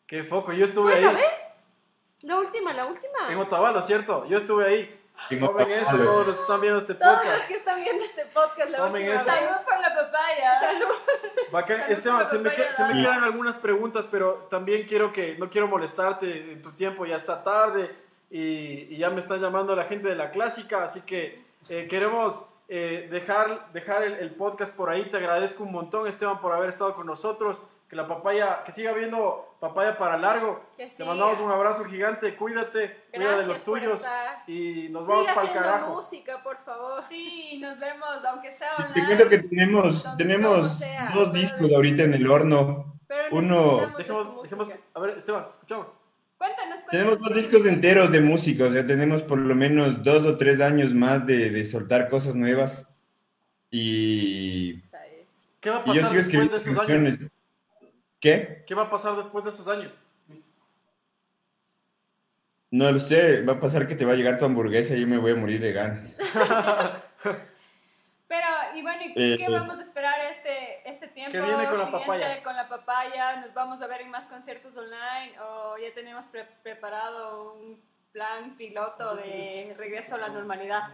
Qué foco, yo estuve ¿Fue ahí. esa vez? La última, la última. En Otavalo, ¿cierto? Yo estuve ahí. En Tomen eso, todos los que están viendo este Todos los podcast. que están viendo este podcast, la Tomen última eso. vez. Salud por la papaya. Bacán. Salud Esteban, se me, la que- se me papaya. quedan algunas preguntas, pero también quiero que, no quiero molestarte en tu tiempo, ya está tarde y, y ya me están llamando la gente de la clásica, así que eh, queremos eh, dejar, dejar el, el podcast por ahí. Te agradezco un montón, Esteban, por haber estado con nosotros. Que la papaya, que siga viendo papaya para largo. Que Te mandamos un abrazo gigante, cuídate, cuida de Gracias los tuyos y nos vamos para el carajo. música, por favor. Sí, nos vemos, aunque sea Te online. cuento que tenemos, tenemos sea, dos discos de- ahorita en el horno. Pero Uno- Dejemos, dejemos, a ver, Esteban, te escuchamos. Cuéntanos, cuéntanos. Tenemos dos discos enteros de música, o sea, tenemos por lo menos dos o tres años más de, de soltar cosas nuevas. Y. ¿Qué va a y yo pasar después de esos años? ¿Qué? ¿Qué va a pasar después de esos años? No lo sé, va a pasar que te va a llegar tu hamburguesa y yo me voy a morir de ganas. Pero, y bueno, ¿y Eh, ¿qué vamos a esperar este, este tiempo? ¿Qué viene con la siguiente papaya? Con la papaya, ¿nos vamos a ver en más conciertos online o ya tenemos pre- preparado un plan piloto de regreso a la normalidad?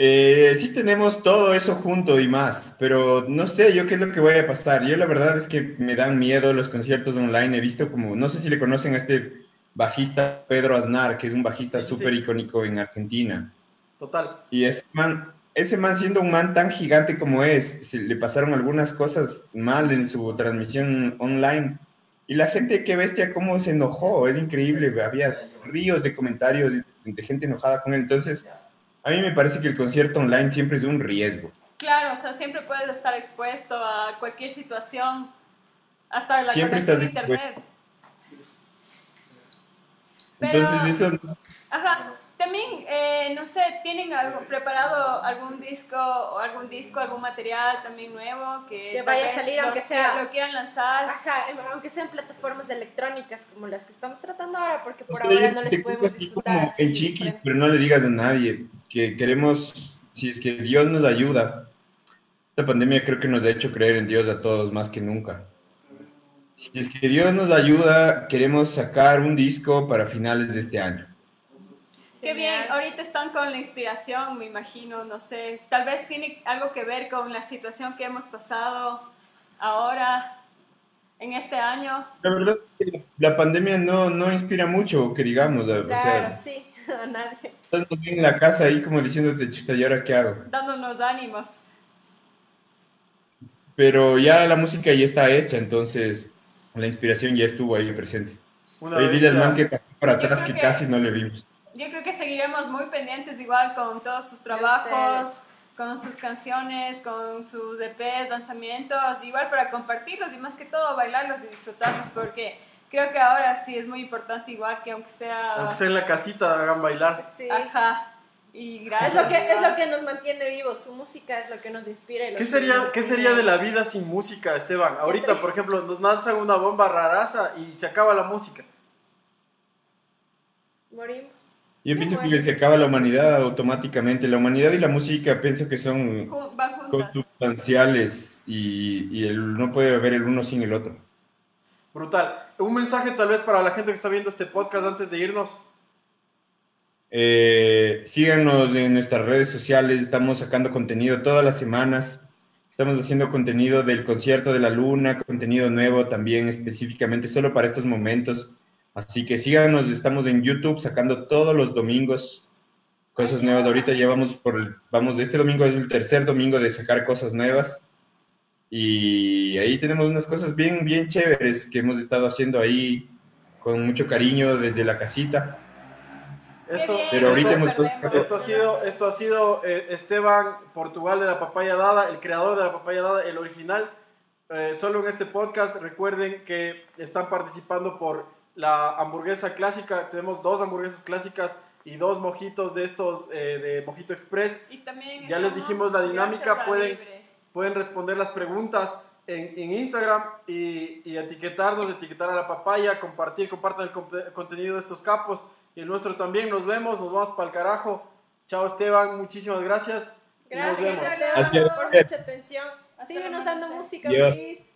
Eh, sí tenemos todo eso junto y más, pero no sé yo qué es lo que vaya a pasar. Yo la verdad es que me dan miedo los conciertos online. He visto como, no sé si le conocen a este bajista Pedro Aznar, que es un bajista Sí, sí, sí. súper icónico en Argentina. Total. Y ese man, ese man siendo un man tan gigante como es, se le pasaron algunas cosas mal en su transmisión online. Y la gente, qué bestia, cómo se enojó, es increíble. Había ríos de comentarios de gente enojada con él. Entonces, a mí me parece que el concierto online siempre es un riesgo. Claro, o sea, siempre puedes estar expuesto a cualquier situación, hasta la Siempre conexión estás a internet. Pero- Entonces, eso, Ajá. También, eh, no sé, ¿tienen algo, preparado algún disco o algún disco, algún material también nuevo que, Que vaya a salir, aunque que sea- lo quieran lanzar? Ajá, aunque sean plataformas electrónicas como las que estamos tratando ahora, porque por O sea, ahora no les podemos disfrutar como así. en chiquis, pero no le digas a nadie que queremos, si es que Dios nos ayuda, esta pandemia creo que nos ha hecho creer en Dios a todos más que nunca. Si es que Dios nos ayuda, queremos sacar un disco para finales de este año. Qué bien, ahorita están con la inspiración, me imagino, no sé, tal vez tiene algo que ver con la situación que hemos pasado ahora, en este año. La verdad es que la pandemia no, no inspira mucho, que digamos, o Claro, sea, sí, a nadie. estás bien en la casa ahí como diciéndote, chuta, ¿y ahora qué hago? dándonos ánimos. Pero ya la música ya está hecha, entonces la inspiración ya estuvo ahí presente. Una Oye, dile al man que para Yo atrás creo que que- casi no le vimos. Yo creo que seguiremos muy pendientes igual con todos sus trabajos, con sus canciones, con sus EPs, lanzamientos, igual para compartirlos y más que todo bailarlos y disfrutarlos porque creo que ahora sí es muy importante igual que aunque sea... Aunque sea en la casita, hagan bailar. Sí. Ajá. Y Es gracias. lo, que, es lo que nos mantiene vivos, su música es lo que nos inspira. Y ¿Qué sería, ¿Qué sería de la vida sin música, Esteban? Ahorita, por ejemplo, nos lanzan una bomba raraza y se acaba la música. Morimos. Yo pienso que se acaba la humanidad automáticamente. La humanidad y la música pienso que son consubstanciales y, y el, no puede haber el uno sin el otro. Brutal. Un mensaje tal vez para la gente que está viendo este podcast antes de irnos. Eh, síganos en nuestras redes sociales, estamos sacando contenido todas las semanas. Estamos haciendo contenido del concierto de la luna, contenido nuevo también específicamente solo para estos momentos. Así que síganos, estamos en YouTube sacando todos los domingos cosas nuevas. Ahorita llevamos por, vamos, este domingo es el tercer domingo de sacar cosas nuevas. Y ahí tenemos unas cosas bien, bien chéveres que hemos estado haciendo ahí con mucho cariño desde la casita. Esto, Pero ahorita esto, hemos esto ha sido, esto ha sido eh, Esteban Portugal de la Papaya Dada, el creador de la Papaya Dada, el original. Eh, solo en este podcast recuerden que están participando por la hamburguesa clásica. Tenemos dos hamburguesas clásicas y dos mojitos de estos eh, de Mojito Express. Y también Ya les dijimos la dinámica, pueden- Libre. Pueden responder las preguntas en, en Instagram y, y etiquetarnos, etiquetar a la papaya, compartir, compartan el contenido de estos capos y el nuestro también. Nos vemos, nos vamos para el carajo. Chao Esteban, muchísimas gracias. nos Gracias, vemos. Esteban, Gracias. por mucha atención. Síguenos dando música, Yo- please.